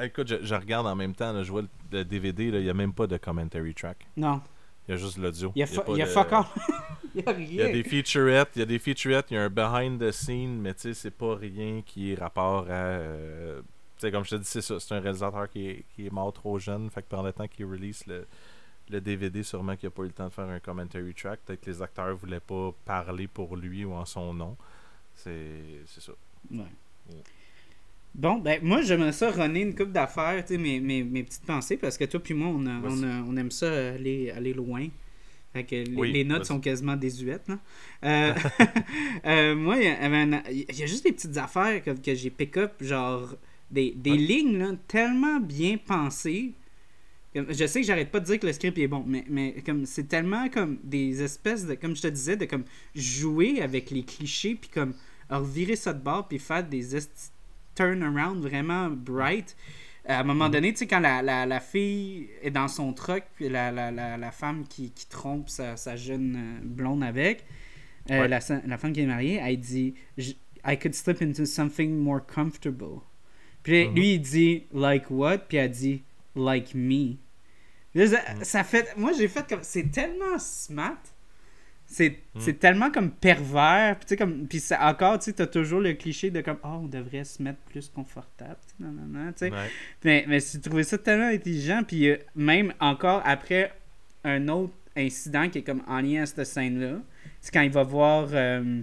écoute, je, regarde en même temps, je vois le, DVD, il n'y a même pas de commentary track. Non. Il y a juste l'audio. Il y a, il y a, fuck (laughs) il y a rien. Il y a des featurettes, il y a des featurettes, il y a un behind the scene, mais tu sais, c'est pas rien qui est rapport à. Euh, sais, comme je te dis, c'est ça. C'est un réalisateur qui est, qui est mort trop jeune. Fait que pendant le temps qu'il release le, le DVD, sûrement qu'il n'a pas eu le temps de faire un commentary track. Peut-être que les acteurs voulaient pas parler pour lui ou en son nom. C'est ça. Ouais. Bon, ben moi j'aimerais ça runner une coupe d'affaires, mes, mes, mes, petites pensées, parce que toi puis moi, on, on, on, aime ça aller, aller loin. Fait que les, notes sont quasiment désuètes. Là. Euh, (laughs) euh, moi, il y, a juste des petites affaires que, que j'ai pick-up, genre des, des lignes là, tellement bien pensées. Je sais que j'arrête pas de dire que le script est bon, mais, mais comme c'est tellement comme des espèces de, comme je te disais, de comme jouer avec les clichés, puis comme revirer ça de bord, puis faire des turnaround vraiment bright. À un moment mm. donné, tu sais, quand la, la, la, fille est dans son truck, puis la, la, la femme qui, qui trompe sa, sa, jeune euh, blonde avec, euh, la, la, femme qui est mariée, elle dit I could slip into something more comfortable. Puis mm-hmm. lui, il dit Like what? Puis elle dit Like me. Ça, mm. ça fait. Moi, j'ai fait comme. C'est tellement smart. C'est tellement comme pervers. Puis, comme, puis encore, tu sais, as toujours le cliché de comme, oh, on devrait se mettre plus confortable. Non, non, non, tu sais. Mais, mais j'ai trouvé ça tellement intelligent. Puis euh, même encore après un autre incident qui est comme en lien à cette scène-là, c'est quand il va voir euh,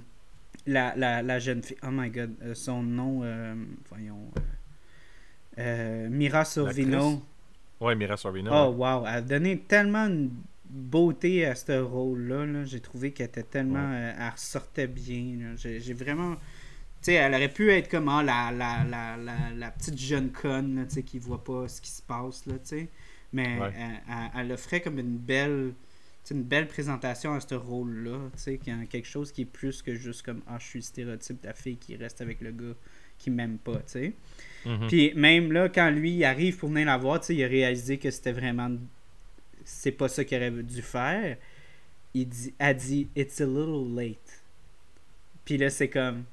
la, la, la, jeune fille. Oh my god, euh, son nom, voyons. Mira Sorvino. Ouais, Mira Sorvino. Oh, wow. Elle a donné tellement une beauté à ce rôle-là. J'ai trouvé qu'elle était tellement. Euh, elle ressortait bien. J'ai vraiment. Tu sais, elle aurait pu être comme ah, la, la, la, la, petite jeune conne là, qui voit pas ce qui se passe. Là, Mais elle, offrait comme une belle une belle présentation à ce rôle-là. Quelque chose qui est plus que juste comme Ah, je suis le stéréotype de la fille qui reste avec le gars qui m'aime pas. tu mm-hmm. Puis même là, quand lui arrive pour venir la voir, il a réalisé que c'était vraiment c'est pas ça qu'il aurait dû faire. Il dit, a dit It's a little late. Puis là, c'est comme.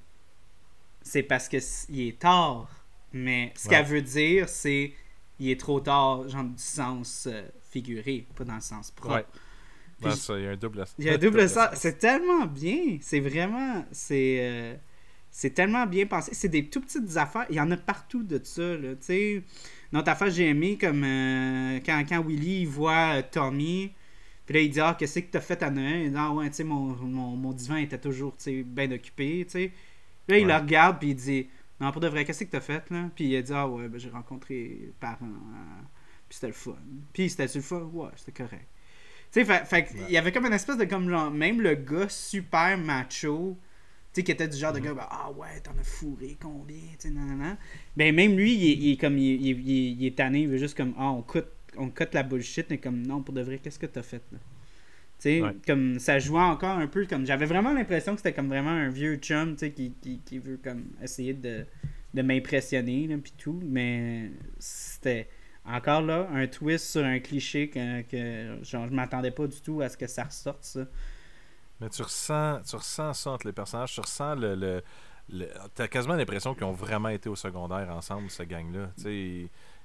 C'est parce que il est tard. Mais ce qu'elle veut dire, c'est il est trop tard, genre du sens euh, figuré, pas dans le sens propre. Ouais. ça, il y a un double Il y a un double (laughs) sens. C'est tellement bien. C'est vraiment. C'est. Euh, c'est tellement bien pensé. C'est des tout petites affaires. Il y en a partout de ça. Là. notre affaire, j'ai aimé comme euh, quand, quand Willy voit euh, Tommy. Puis là, il dit Ah, qu'est-ce que t'as fait à Noël Il dit Ah, ouais, tu sais, mon, mon, mon, divan était toujours bien occupé. sais. Là, il le regarde, puis il dit Non, pour de vrai, qu'est-ce que t'as fait là Puis il dit Ah, ouais, ben, j'ai rencontré les parents. Euh, puis c'était le fun. Puis c'était le fun Ouais, c'était correct. Tu sais, fait, fait il y avait comme une espèce de comme genre, même le gars super macho sais, qui était du genre de mm. gars, bah, ah ouais, t'en as fourré combien, tu sais, nan, Ben, même lui, il est, comme, il, il, est tanné, il veut juste comme, ah, on cote on la bullshit, mais comme, non, pour de vrai, qu'est-ce que t'as fait, là? Tu sais, comme, ça jouait encore un peu, comme, j'avais vraiment l'impression que c'était comme vraiment un vieux chum, tu sais, qui, qui, qui, veut, comme, essayer de, de m'impressionner, là, pis tout, mais c'était encore là, un twist sur un cliché que, que genre, je m'attendais pas du tout à ce que ça ressorte, ça. Mais tu ressens, tu ressens ça entre les personnages, tu ressens le. le, T'as quasiment l'impression qu'ils ont vraiment été au secondaire ensemble, ce gang-là. Tu sais,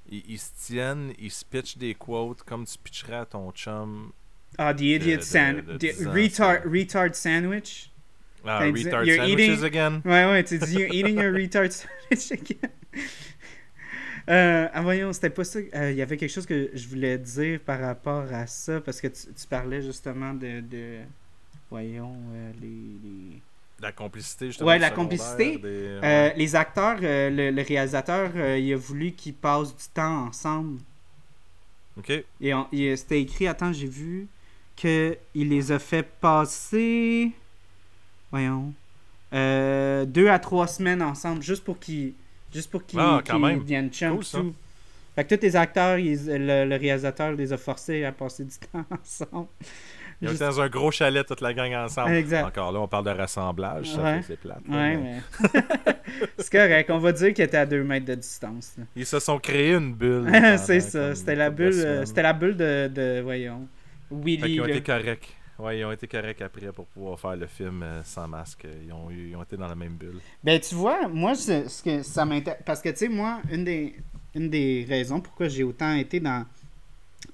ils, ils, se tiennent, ils se pitchent des quotes comme tu pitcherais à ton chum. Ah, the idiot sandwich. Retard, retard sandwich. Ah, retard sandwiches again. Ouais, ouais, tu dis, you're eating your retard (laughs) sandwich again. Euh, ah, voyons, c'était pas ça. Euh, il y avait quelque chose que je voulais dire par rapport à ça, parce que tu, tu parlais justement de, de voyons, euh, les, La complicité, justement. Ouais, la complicité. Euh, les acteurs, euh, le, réalisateur, il a voulu qu'ils passent du temps ensemble. OK. Et c'était écrit, attends, j'ai vu qu'il les a fait passer. Voyons. deux à trois semaines ensemble, juste pour qu'ils juste pour qu'ils ah, viennent chum cool, Fait que tous les acteurs, le, réalisateur les a forcés à passer du (laughs) temps ensemble. Ils étaient dans un gros chalet, toute la gang ensemble. Encore là, on parle de rassemblage, ça fait c'est plate. Ouais, mais... (laughs) c'est correct, on va dire qu'ils étaient à deux mètres de distance. Ils se sont créés une bulle. (laughs) c'est ça, c'était la, bulle, euh, c'était la bulle de, de voyons, Willy. Ils ont été corrects. Ouais, ils ont été corrects après pour pouvoir faire le film euh, sans masque. Ils ont, ils ont été dans la même bulle. Ben, tu vois, moi, ce que ça m'intéresse. Parce que, tu sais, moi, une des, une des raisons pourquoi j'ai autant été dans,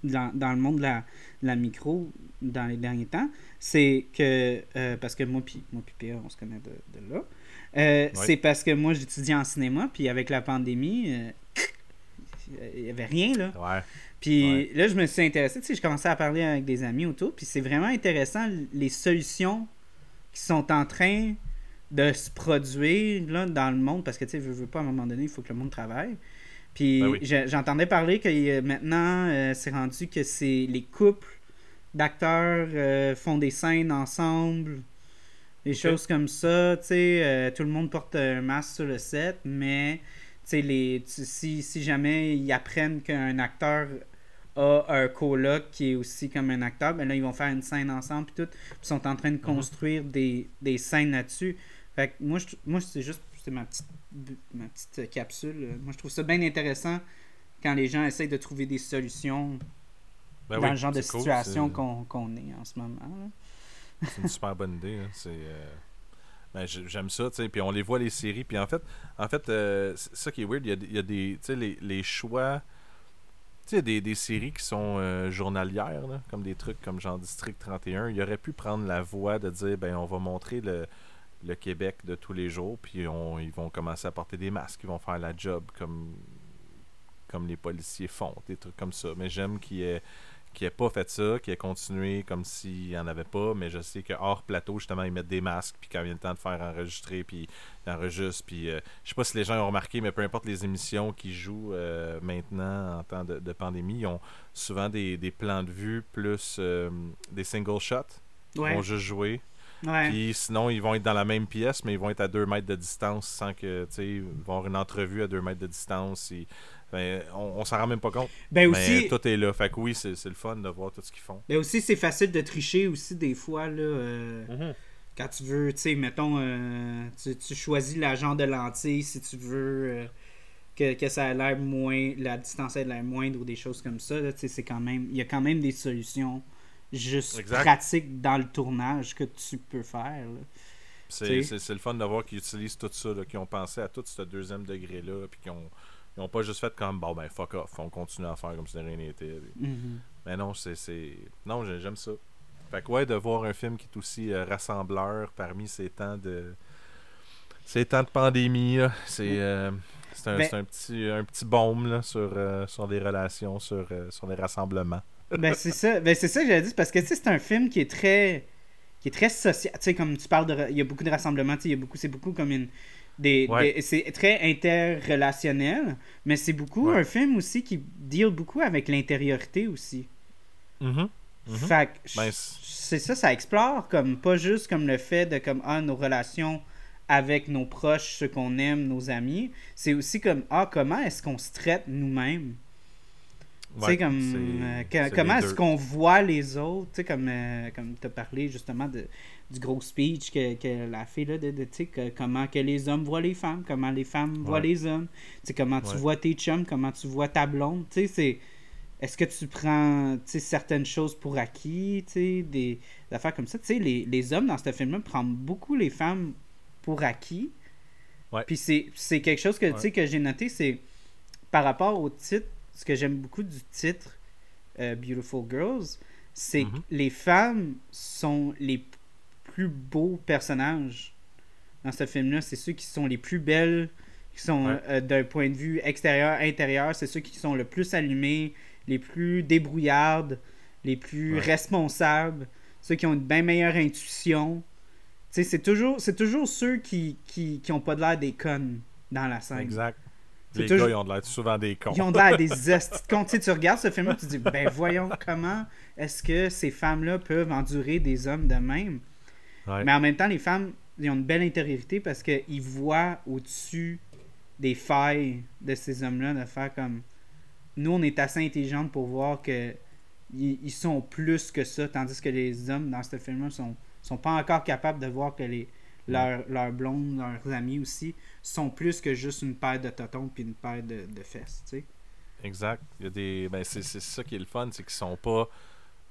dans, dans le monde de la, la micro, dans les derniers temps, c'est que, euh, parce que moi puis moi puis Pierre, on se connaît de, de là, euh, c'est parce que moi j'étudie en cinéma, puis avec la pandémie, euh, il n'y avait rien là. Ouais. Puis là, je me suis intéressé, tu sais, je commençais à parler avec des amis autour, puis c'est vraiment intéressant les solutions qui sont en train de se produire là, dans le monde, parce que tu sais, je veux pas à un moment donné, il faut que le monde travaille. Puis ben j'entendais parler que maintenant, c'est rendu que c'est les couples d'acteurs euh, font des scènes ensemble, des choses comme ça. Tu sais, euh, tout le monde porte un masque sur le set, mais les, si, si jamais ils apprennent qu'un acteur a un coloc qui est aussi comme un acteur, ben là, ils vont faire une scène ensemble, puis tout. Puis sont en train de mhm. construire des, des, scènes là-dessus. Fait que moi, moi c'est juste c'est ma petite, ma petite capsule. Moi, je trouve ça bien intéressant quand les gens essayent de trouver des solutions ben dans le genre de situation qu'on est en ce moment. (laughs) C'est une super bonne idée. Hein. C'est. Euh, ben, j'aime ça, tu sais. Puis on les voit les séries. Puis en fait, en fait euh, ça qui est weird, il y a, il y a des. Tu sais, les, les, choix. Tu sais, des, des séries qui sont euh, journalières, là, comme des trucs comme genre District 31. Il aurait pu prendre la voie de dire, ben, on va montrer le, le Québec de tous les jours, puis on, ils vont commencer à porter des masques, ils vont faire la job comme, comme les policiers font, des trucs comme ça. Mais j'aime qu'il y ait qui n'ait pas fait ça, qui ait continué comme s'il n'y en avait pas, mais je sais que hors plateau, justement, ils mettent des masques, puis quand vient le temps de faire enregistrer, puis ils enregistrent, puis euh, je sais pas si les gens ont remarqué, mais peu importe les émissions qui jouent euh, maintenant en temps de, pandémie, ils ont souvent des, plans de vue plus euh, des single shots. Ils vont juste jouer. Puis sinon, ils vont être dans la même pièce, mais ils vont être à deux mètres de distance sans que, tu sais, ils vont avoir une entrevue à deux mètres de distance. Ben, on, on s'en rend même pas compte. Ben mais tout est là. Fait que oui, c'est, le fun de voir tout ce qu'ils font. Mais aussi, c'est facile de tricher aussi des fois. Là, euh, mm-hmm. Quand tu veux, tu sais, mettons, euh, tu, choisis l'agent de lentille si tu veux euh, que, ça ait l'air moins, la distance ait l'air moindre ou des choses comme ça. c'est quand même, il y a quand même des solutions juste pratiques dans le tournage que tu peux faire. C'est, le fun de voir qu'ils utilisent tout ça, qu'ils ont pensé à tout ce deuxième degré-là, puis qu'ils ont ils n'ont pas juste fait comme, bon, ben, fuck off, on continue à faire comme si de rien n'était. Mm-hmm. Mais non, c'est. Non, j'aime ça. Fait que, ouais, de voir un film qui est aussi euh, rassembleur parmi ces temps de. Ces temps de pandémie, c'est. Euh, c'est un, ben un, petit, un petit baume là, sur, euh, sur des relations, sur, sur des rassemblements. ben c'est ça, ben, c'est ça que j'avais dit, parce que c'est un film qui est très qui est très social. Tu sais, comme tu parles de. Il y a beaucoup de rassemblements, tu sais, il y a beaucoup. C'est beaucoup comme une des, c'est très interrelationnel, mais c'est beaucoup un film aussi qui deal beaucoup avec l'intériorité aussi. Mm-hmm. Mm-hmm. Fait ben, c'est ça, ça explore comme pas juste comme le fait de comme ah, nos relations avec nos proches, ceux qu'on aime, nos amis. C'est aussi comme ah comment est-ce qu'on se traite nous-mêmes? tu sais comme euh, comment est-ce qu'on voit les autres, tu sais comme euh, comme tu as parlé justement de du gros speech que, que la fait là, de, de que, comment que les hommes voient les femmes, comment les femmes voient les hommes, comment tu vois tes chums, comment tu vois ta blonde, tu sais, c'est est-ce que tu prends certaines choses pour acquis, des, des affaires comme ça. les, les hommes dans ce film-là prennent beaucoup les femmes pour acquis. Puis c'est quelque chose que, sais que j'ai noté, c'est par rapport au titre, ce que j'aime beaucoup du titre euh, Beautiful Girls, c'est que mm-hmm. les femmes sont les plus beaux personnages dans ce film-là. C'est ceux qui sont les plus belles, qui sont euh, d'un point de vue extérieur, intérieur. C'est ceux qui sont le plus allumés, les plus débrouillardes, les plus responsables, ceux qui ont une bien meilleure intuition. C'est toujours, toujours ceux qui, qui, qui ont pas de l'air des connes dans la scène. Exact. Les gars, ils ont de l'air souvent des cons. Ils ont de l'air des (laughs) cons. tu regardes ce film-là, tu te dis, ben voyons comment est-ce que ces femmes-là peuvent endurer des hommes de même? Mais en même temps, les femmes, ils ont une belle intériorité parce qu'ils voient au-dessus des failles de ces hommes-là, de faire comme. Nous, on est assez intelligentes pour voir que ils, sont plus que ça, tandis que les hommes dans ce film-là sont, sont pas encore capables de voir que les, leurs, leurs blondes, leurs amis aussi, sont plus que juste une paire de totons puis une paire de, de fesses, tu sais. Exact. Il y a des. Ben, c'est ça qui est le fun, c'est qu'ils sont pas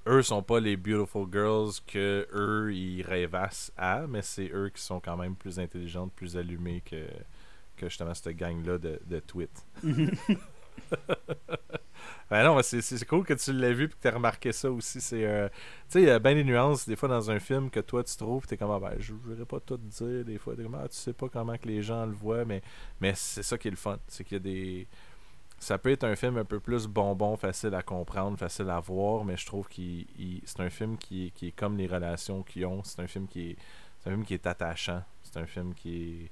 eux sont pas les beautiful girls que eux ils rêvassent à, mais c'est eux qui sont quand même plus intelligentes, plus allumées que, que justement cette gang là de, de tweet. (laughs) Ben non, c'est cool que tu l'aies vu et que tu as remarqué ça aussi. C'est, euh, tu sais, il y a bien des nuances des fois dans un film que toi tu trouves, tu es comme, ah, ben, je ne voudrais pas tout dire des fois. Comme, ah, tu sais pas comment que les gens le voient, mais, mais c'est ça qui est le fun. C'est qu'il y a des. Ça peut être un film un peu plus bonbon, facile à comprendre, facile à voir, mais je trouve que c'est un film qui, qui est comme les relations qu'ils ont. C'est un film qui est, un film qui est attachant. C'est un film qui est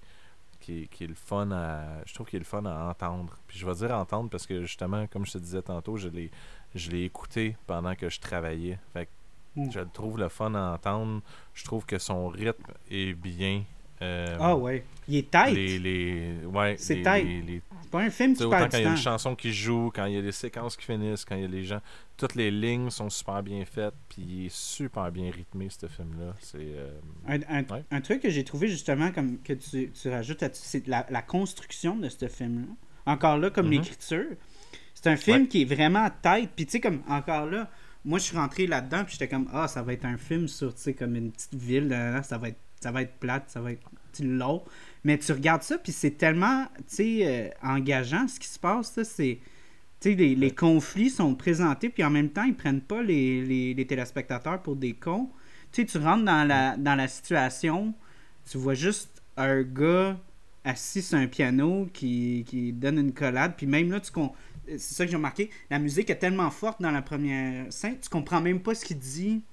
qui est, le fun à. Je trouve qu'il est le fun à entendre. Puis je vais dire entendre parce que justement, comme je te disais tantôt, je l'ai je l'ai écouté pendant que je travaillais. Fait que mm. je trouve le fun à entendre. Je trouve que son rythme est bien. Euh, ah ouais. Il est tight. Les, les, ouais, c'est tight. C'est pas un film qui Autant quand il y a une chanson qui joue, quand il y a des séquences qui finissent, quand il y a les gens. Toutes les lignes sont super bien faites, puis il est super bien rythmé, ce film-là. C'est. Euh, un, un, truc que j'ai trouvé justement, comme que tu, tu rajoutes c'est la, la, construction de ce film-là. Encore là, comme mm-hmm. l'écriture. C'est un film qui est vraiment tight, puis tu sais, comme encore là moi je suis rentré là-dedans puis j'étais comme ah ça va être un film sur tu sais comme une petite ville ça va être ça va être plate, ça va être Mais tu regardes ça, puis c'est tellement euh, engageant ce qui se passe. C'est. Les, les, conflits sont présentés, puis en même temps, ils prennent pas les, les, téléspectateurs pour des cons. tu rentres dans la, dans la situation, tu vois juste un gars assis sur un piano qui, qui donne une collade, puis même là, tu c'est ça que j'ai remarqué, la musique est tellement forte dans la première scène, tu comprends même pas ce qu'il dit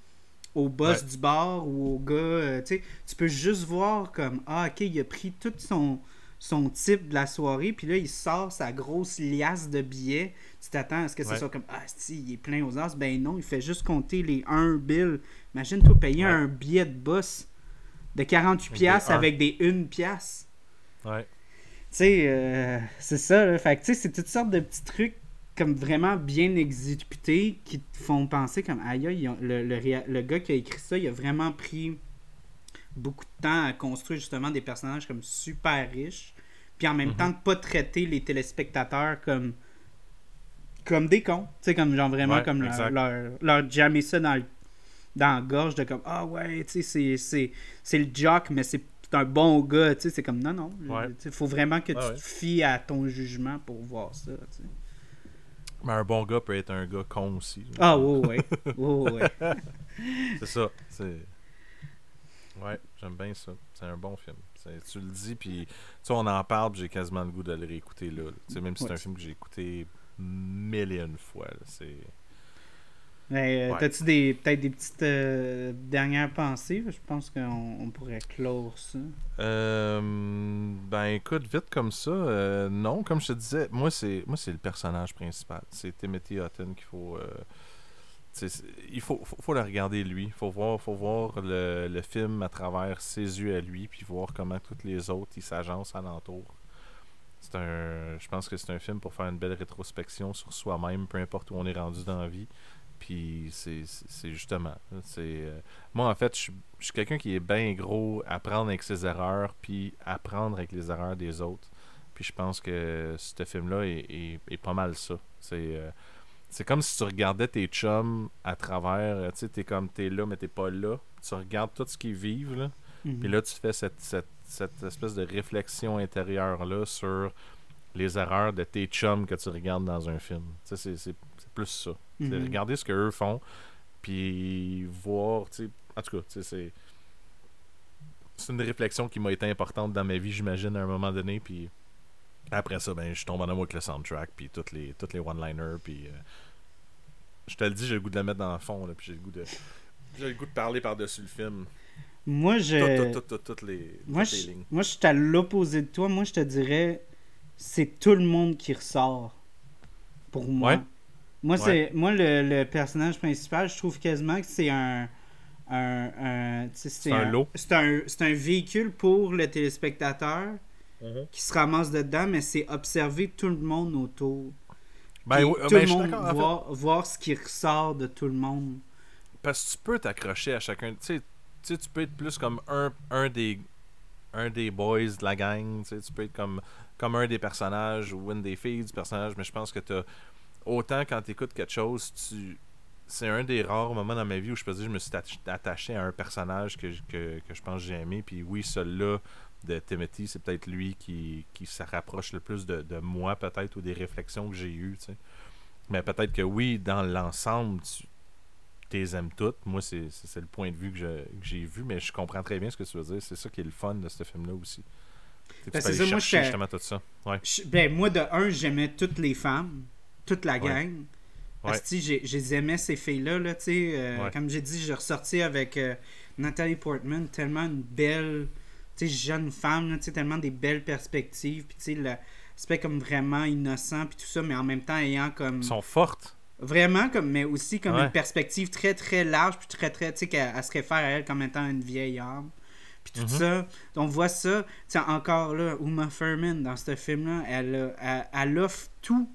au boss du bar ou au gars. Euh, tu peux juste voir comme Ah, ok, il a pris tout son, son type de la soirée, puis là, il sort sa grosse liasse de billets. Tu t'attends à ce que ce soit comme Ah, si, il est plein aux as. Ben non, il fait juste compter les 1 bill. Imagine-toi payer un billet de boss de 48$ avec des 1 pièce. Ouais. Tu sais, euh, c'est ça, là. Fait tu sais, c'est toutes sortes de petits trucs comme vraiment bien exécutés qui te font penser comme aïe, le, le, gars qui a écrit ça, il a vraiment pris beaucoup de temps à construire justement des personnages comme super riches, puis en même mhm. temps de pas traiter les téléspectateurs comme comme des cons, tu sais comme genre vraiment comme leur, leur, jammer ça dans dans la gorge de comme ah ouais, tu sais c'est c'est le jock mais c'est un bon gars, tu sais c'est comme non non, il faut vraiment que tu te fies à ton jugement pour voir ça, tu sais. Mais un bon gars peut être un gars con aussi. Ah, oui, oui. (laughs) c'est ça. C'est... Ouais, j'aime bien ça. C'est un bon film. Tu le dis, puis tu on en parle, j'ai quasiment le goût de le réécouter là. Même si c'est un film que j'ai écouté mille et une fois. C'est. Euh, t'as-tu des, peut-être des petites euh, dernières pensées? Je pense qu'on pourrait clore ça. Euh, ben écoute, vite comme ça, non, comme je te disais, moi c'est moi c'est le personnage principal. C'est Timothy Hutton qu'il faut. il faut, faut, le regarder lui. Il faut voir, faut voir le, le, film à travers ses yeux à lui, puis voir comment toutes les autres ils s'agencent alentour. C'est un, je pense que c'est un film pour faire une belle rétrospection sur soi-même, peu importe où on est rendu dans la vie. Puis c'est justement. c'est euh, moi, en fait, je suis quelqu'un qui est bien gros apprendre avec ses erreurs, puis apprendre avec les erreurs des autres. Puis je pense que ce film-là est, est, pas mal ça. C'est euh, c'est comme si tu regardais tes chums à travers. Euh, tu sais, t'es comme t'es là, mais t'es pas là. Tu regardes tout ce qu'ils vivent, là. Mhm. Puis là, tu fais cette, cette, cette espèce de réflexion intérieure-là sur les erreurs de tes chums que tu regardes dans un film. Tu sais, c'est plus ça. Mhm. Regarder ce qu'eux font, puis voir, en tout cas, c'est c'est une réflexion qui m'a été importante dans ma vie, j'imagine, à un moment donné, puis après ça, ben, je tombe en amour avec le soundtrack, puis toutes les, toutes les one-liners, puis euh, je te le dis, j'ai le goût de la mettre dans le fond, là, puis j'ai le goût de j'ai le goût de parler par-dessus le film. Moi, je... Toutes, les, moi, je... lignes. Moi, je suis à l'opposé de toi. Moi, je te dirais, c'est tout le monde qui ressort, pour moi. Ouais. Moi, c'est moi le, personnage principal, je trouve quasiment que c'est un. un, c'est un, lot. C'est un, un, véhicule pour le téléspectateur mhm. qui se ramasse dedans, mais c'est observer tout le monde autour. Ben, tout ben, le monde voir, voir ce qui ressort de tout le monde. Parce que tu peux t'accrocher à chacun. Tu sais, tu peux être plus comme un, un des un des boys de la gang. Tu peux être comme, comme un des personnages ou une des filles du personnage, mais je pense que tu as autant quand tu écoutes quelque chose, tu c'est un des rares moments dans ma vie où je peux dire je me suis attaché à un personnage que, que, que je pense que j'ai aimé. Puis oui, celui-là de Timothy, c'est peut-être lui qui, qui se rapproche le plus de, de moi, peut-être, ou des réflexions que j'ai eues. Mais peut-être que oui, dans l'ensemble, tu les aimes toutes. Moi, c'est le point de vue que j'ai vu, mais je comprends très bien ce que tu veux dire. C'est ça qui est le fun de ce film-là aussi. Ben, c'est ça, moi, justement tout ça. Ouais. ben, moi, de un, j'aimais toutes les femmes, toute la gang. Parce que j'aimais ces filles-là. Là, euh, Comme j'ai dit, j'ai ressorti avec euh, Nathalie Portman, tellement une belle jeune femme, là, tellement des belles perspectives. Puis l'aspect comme vraiment innocent, puis tout ça, mais en même temps ayant comme. Ils sont fortes. Vraiment, comme, mais aussi comme une perspective très très large, puis très très, tu sais, qu'elle se réfère à elle comme étant une vieille âme. Puis tout mm-hmm. ça, on voit ça, tu encore là, Uma Thurman dans ce film-là, elle, elle, offre tout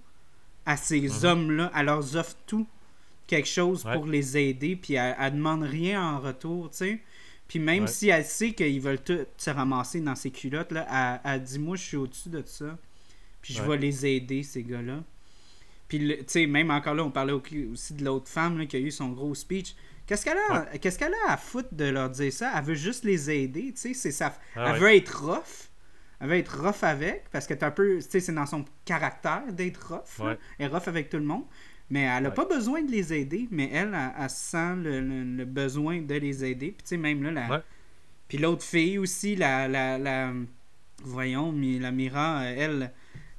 à ces mm-hmm. hommes-là, elle leur offre tout quelque chose pour les aider, puis elle, elle demande rien en retour, tu sais. Puis même si elle sait qu'ils veulent tout se ramasser dans ces culottes, là, elle, dit Moi, je suis au-dessus de ça. Puis je vais les aider, ces gars-là. Puis, tu sais, même encore là, on parlait aussi de l'autre femme qui a eu son gros speech. Qu'est-ce qu'elle a, qu'est-ce qu'elle a à foutre de leur dire ça? Elle veut juste les aider, tu sais. C'est ça. Ah elle veut être rough. Elle veut être rough avec, parce que un peu, tu sais, c'est dans son caractère d'être rough. Elle est rough avec tout le monde. Mais elle n'a pas besoin de les aider, mais elle, elle, sent le, besoin de les aider. Puis, tu sais, même là, la... Puis l'autre fille aussi, la, la, la... Voyons, mais la Mira, elle...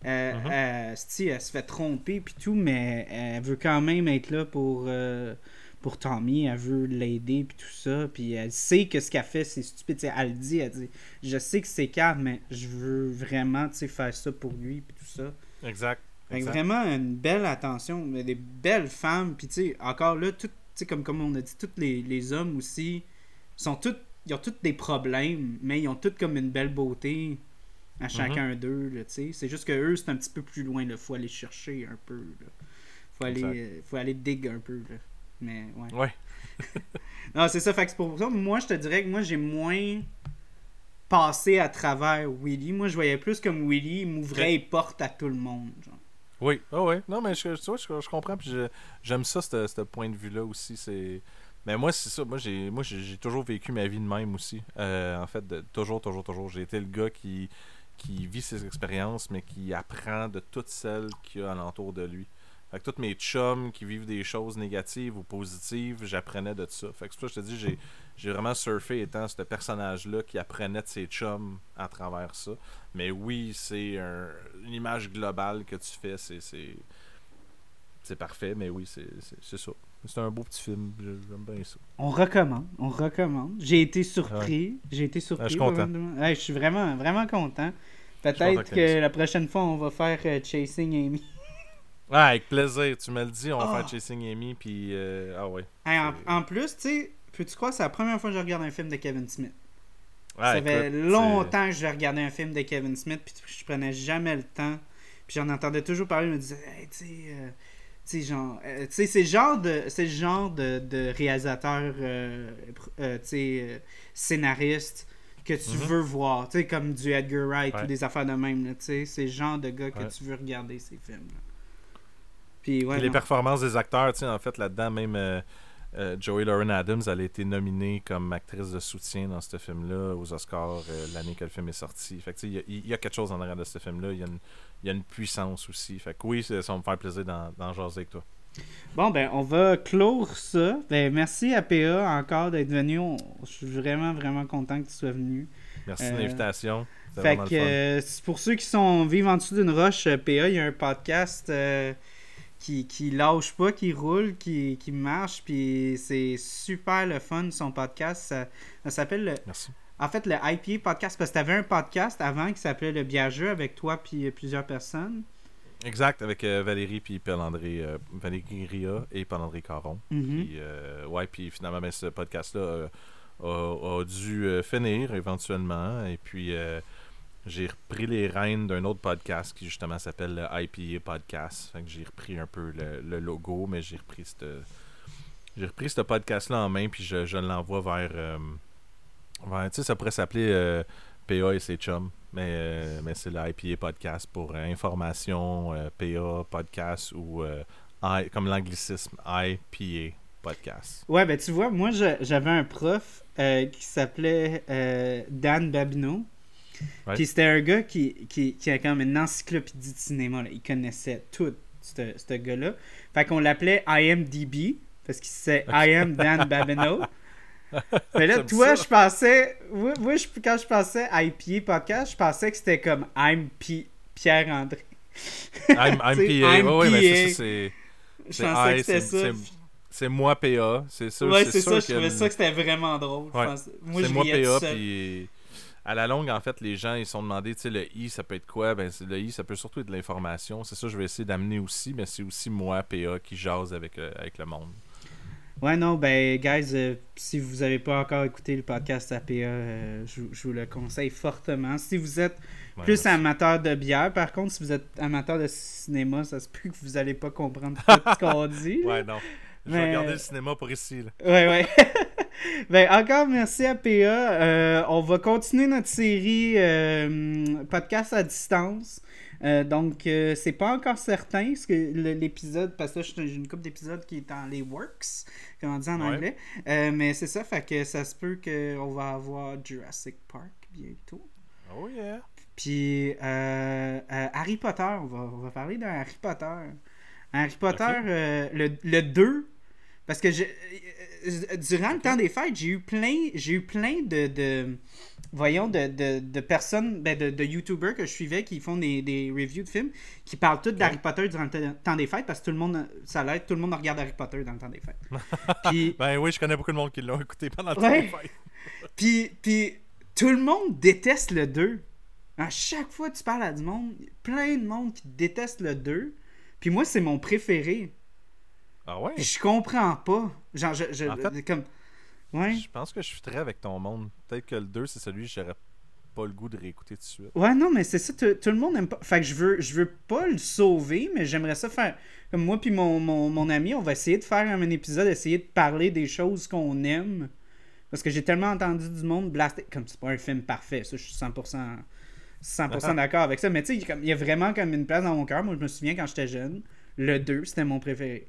Euh, mm-hmm. elle, elle, se fait tromper puis tout, mais elle veut quand même être là pour, euh, pour Tommy. Elle veut l'aider puis tout ça. Puis elle sait que ce qu'elle fait, c'est stupide. elle dit, elle dit, je sais que c'est calme, mais je veux vraiment faire ça pour lui puis tout ça. Exact. vraiment une belle attention, des belles femmes. Puis tu sais, encore là, tout, comme, comme on a dit, tous les, les hommes aussi sont tous, ils ont tous des problèmes, mais ils ont tous comme une belle beauté à chacun mhm. d'eux. C'est juste que eux, c'est un petit peu plus loin. Il faut aller chercher un peu. Là. Faut aller, euh, faut aller dig un peu. Là. Mais ouais. Ouais. (laughs) non, c'est ça. Fait que pour ça, moi, je te dirais que moi, j'ai moins passé à travers Willy. Moi, je voyais plus comme Willy m'ouvrait les portes à tout le monde. Genre. Oui, oh, oui. Non, mais je, je, je comprends. Puis j'aime ça, ce point de vue-là aussi. C'est. Mais moi, c'est ça. Moi, j'ai moi j'ai toujours vécu ma vie de même aussi. Euh, en fait, de, toujours, toujours, toujours. J'ai été le gars qui qui vit ses expériences, mais qui apprend de toutes celles qu'il y a alentour de lui. Fait que tous mes chums qui vivent des choses négatives ou positives, j'apprenais de ça. Fait que c'est je te dis, j'ai, j'ai vraiment surfé étant ce personnage-là qui apprenait de ses chums à travers ça. Mais oui, c'est une image globale que tu fais, c'est, c'est, parfait, mais oui, c'est, c'est, ça. C'est un beau petit film, j'aime bien ça. On recommande, on recommande. J'ai été surpris, j'ai été surpris. je suis content. je suis vraiment, vraiment content. Peut-être que la prochaine fois, on va faire euh, Chasing Amy. Ouais, avec plaisir. Tu me le dis, on va faire ah. Chasing Amy, puis... Euh, ah ouais. en, plus, tu sais, peux-tu croire, c'est la première fois que je regarde un film de Kevin Smith? ça fait longtemps que je regardais un film de Kevin Smith, puis je prenais jamais le temps. Puis j'en entendais toujours parler, je me disais, hey, tu sais... Euh, tu sais, genre, c'est le genre de, c'est genre de, de réalisateur, tu sais, scénariste que tu mhm. veux voir, tu sais, comme du Edgar Wright ou des affaires de même, tu sais, c'est le genre de gars que tu veux regarder ces films. Là. Puis, ouais, les performances des acteurs, tu sais, en fait, là-dedans, même euh, euh, Joey Lauren Adams, elle a été nominée comme actrice de soutien dans ce film-là aux Oscars euh, l'année que le film est sorti. Fait que, tu sais, il y, a quelque chose en arrière de ce film-là, il y, a une puissance aussi. Fait que oui, ça va me faire plaisir d'en jaser avec toi. Bon, ben, on va clore ça. Ben, merci à PA encore d'être venu. Je suis vraiment, vraiment content que tu sois venu. Merci de l'invitation. Fait que euh, pour ceux qui sont vivent en dessous d'une roche, euh, PA, il y a un podcast qui, qui lâche pas, qui roule, qui, qui marche. Puis c'est super le fun, son podcast. Ça, s'appelle Merci. En fait, le IPA podcast, parce que tu avais un podcast avant qui s'appelait Le Biageux avec toi puis plusieurs personnes. Exact, avec euh, Valérie puis Paul-André, euh, Valérie Ria et Paul-André Caron. Mm-hmm. puis, euh, ouais, puis finalement, ben, ce podcast-là a, dû finir éventuellement. Et puis, j'ai repris les rênes d'un autre podcast qui justement s'appelle le IPA Podcast. J'ai repris un peu le, logo, mais j'ai repris ce j'ai repris ce podcast-là en main, puis je, je l'envoie vers, vers tu sais, ça pourrait s'appeler PA et ses chums. Mais, euh, mais c'est l'IPA podcast pour euh, information, euh, PA podcast ou comme l'anglicisme IPA podcast. Ouais, ben tu vois, moi j'avais un prof qui s'appelait Dan Babineau. Puis c'était un gars qui, qui, qui a comme une encyclopédie de cinéma. Il connaissait tout, ce gars-là. Fait qu'on l'appelait IMDB, parce qu'il c'est I am Dan Babineau. (laughs) Mais là, toi, je pensais. Moi, quand je pensais IPA podcast, je pensais que c'était comme I'm Pierre-André. I'm, I'm PA. Oui, mais ça, c'est. Je pensais que c'était ça. C'est moi PA. C'est sûr. Ouais, c'est ça. Je trouvais ça que c'était vraiment drôle. Moi, c'est moi PA. Puis à la longue, en fait, les gens, ils se sont demandé, tu sais, le I, ça peut être quoi? Ben, le I, ça peut surtout être de l'information. C'est ça que je vais essayer d'amener aussi, mais c'est aussi moi, PA, qui jase avec, euh, avec le monde. Ouais, non, ben, guys, euh, si vous n'avez pas encore écouté le podcast APA, euh, je, vous le conseille fortement. Si vous êtes plus amateur de bière, par contre, si vous êtes amateur de cinéma, ça se peut que vous n'allez pas comprendre tout ce qu'on dit. (laughs) ouais, non. Je vais regarder le cinéma pour ici. Là. Ouais, ouais. (laughs) (laughs) ben, encore merci à PA. Euh, on va continuer notre série podcast à distance. Euh, donc, euh, c'est pas encore certain ce que l'épisode, parce que j'ai une couple d'épisodes qui est dans les works, comme on dit en anglais. Euh, mais c'est ça, fait que ça se peut qu'on va avoir Jurassic Park bientôt. Oh yeah! Puis Harry Potter, on va, on va parler d'un Harry Potter. Harry Potter, le, le 2, parce que durant le temps des fêtes, j'ai eu plein, j'ai eu plein de voyons, de, de, de personnes, ben de, de YouTubers que je suivais qui font des, des reviews de films, qui parlent tous d'Harry Potter durant le temps des fêtes parce que tout le monde, ça l'aide, tout le monde regarde Harry Potter dans le temps des fêtes. (laughs) Puis, ben oui, je connais beaucoup de monde qui l'ont écouté pendant le temps des fêtes. (laughs) puis, puis tout le monde déteste le 2. À chaque fois que tu parles à du monde, plein de monde qui déteste le 2. Puis moi, c'est mon préféré. Ah ouais? je comprends pas. Genre, je, je comme je pense que je suis très avec ton monde. Peut-être que le 2, c'est celui que j'aurais pas le goût de réécouter tout de suite. Ouais, non, mais c'est ça, tout, le monde aime pas. Fait que je veux, je veux pas le sauver, mais j'aimerais ça faire. Comme moi puis mon, mon, ami, on va essayer de faire un épisode, essayer de parler des choses qu'on aime. Parce que j'ai tellement entendu du monde blaster. Comme c'est pas un film parfait, ça, je suis 100%, 100 (laughs) d'accord avec ça. Mais tu sais, il y a vraiment comme une place dans mon cœur. Moi, je me souviens quand j'étais jeune, le 2, c'était mon préféré.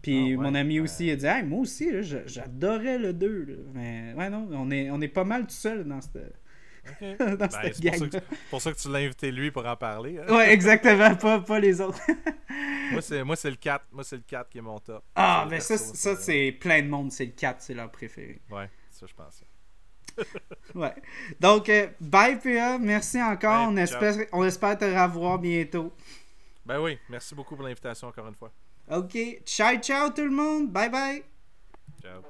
Puis ah, mon ami aussi a dit moi aussi, j'adorais le 2. Mais ouais, non, on est, on est pas mal tout seul dans cette. (laughs) dans ben, c'est pour, ça que tu l'as invité lui pour en parler. Hein. Ouais, exactement, pas, pas les autres. (laughs) moi, c'est le 4. Moi, c'est le 4 qui est mon top. Ah, mais ça, ça c'est plein de monde, c'est le 4, c'est leur préféré. Ouais, ça, je pense. (laughs) ouais. Donc, euh, bye PA, merci encore. on, espère, on espère te revoir bientôt. Ben oui, merci beaucoup pour l'invitation encore une fois. OK. Ciao, ciao tout le monde. Bye bye. Ciao.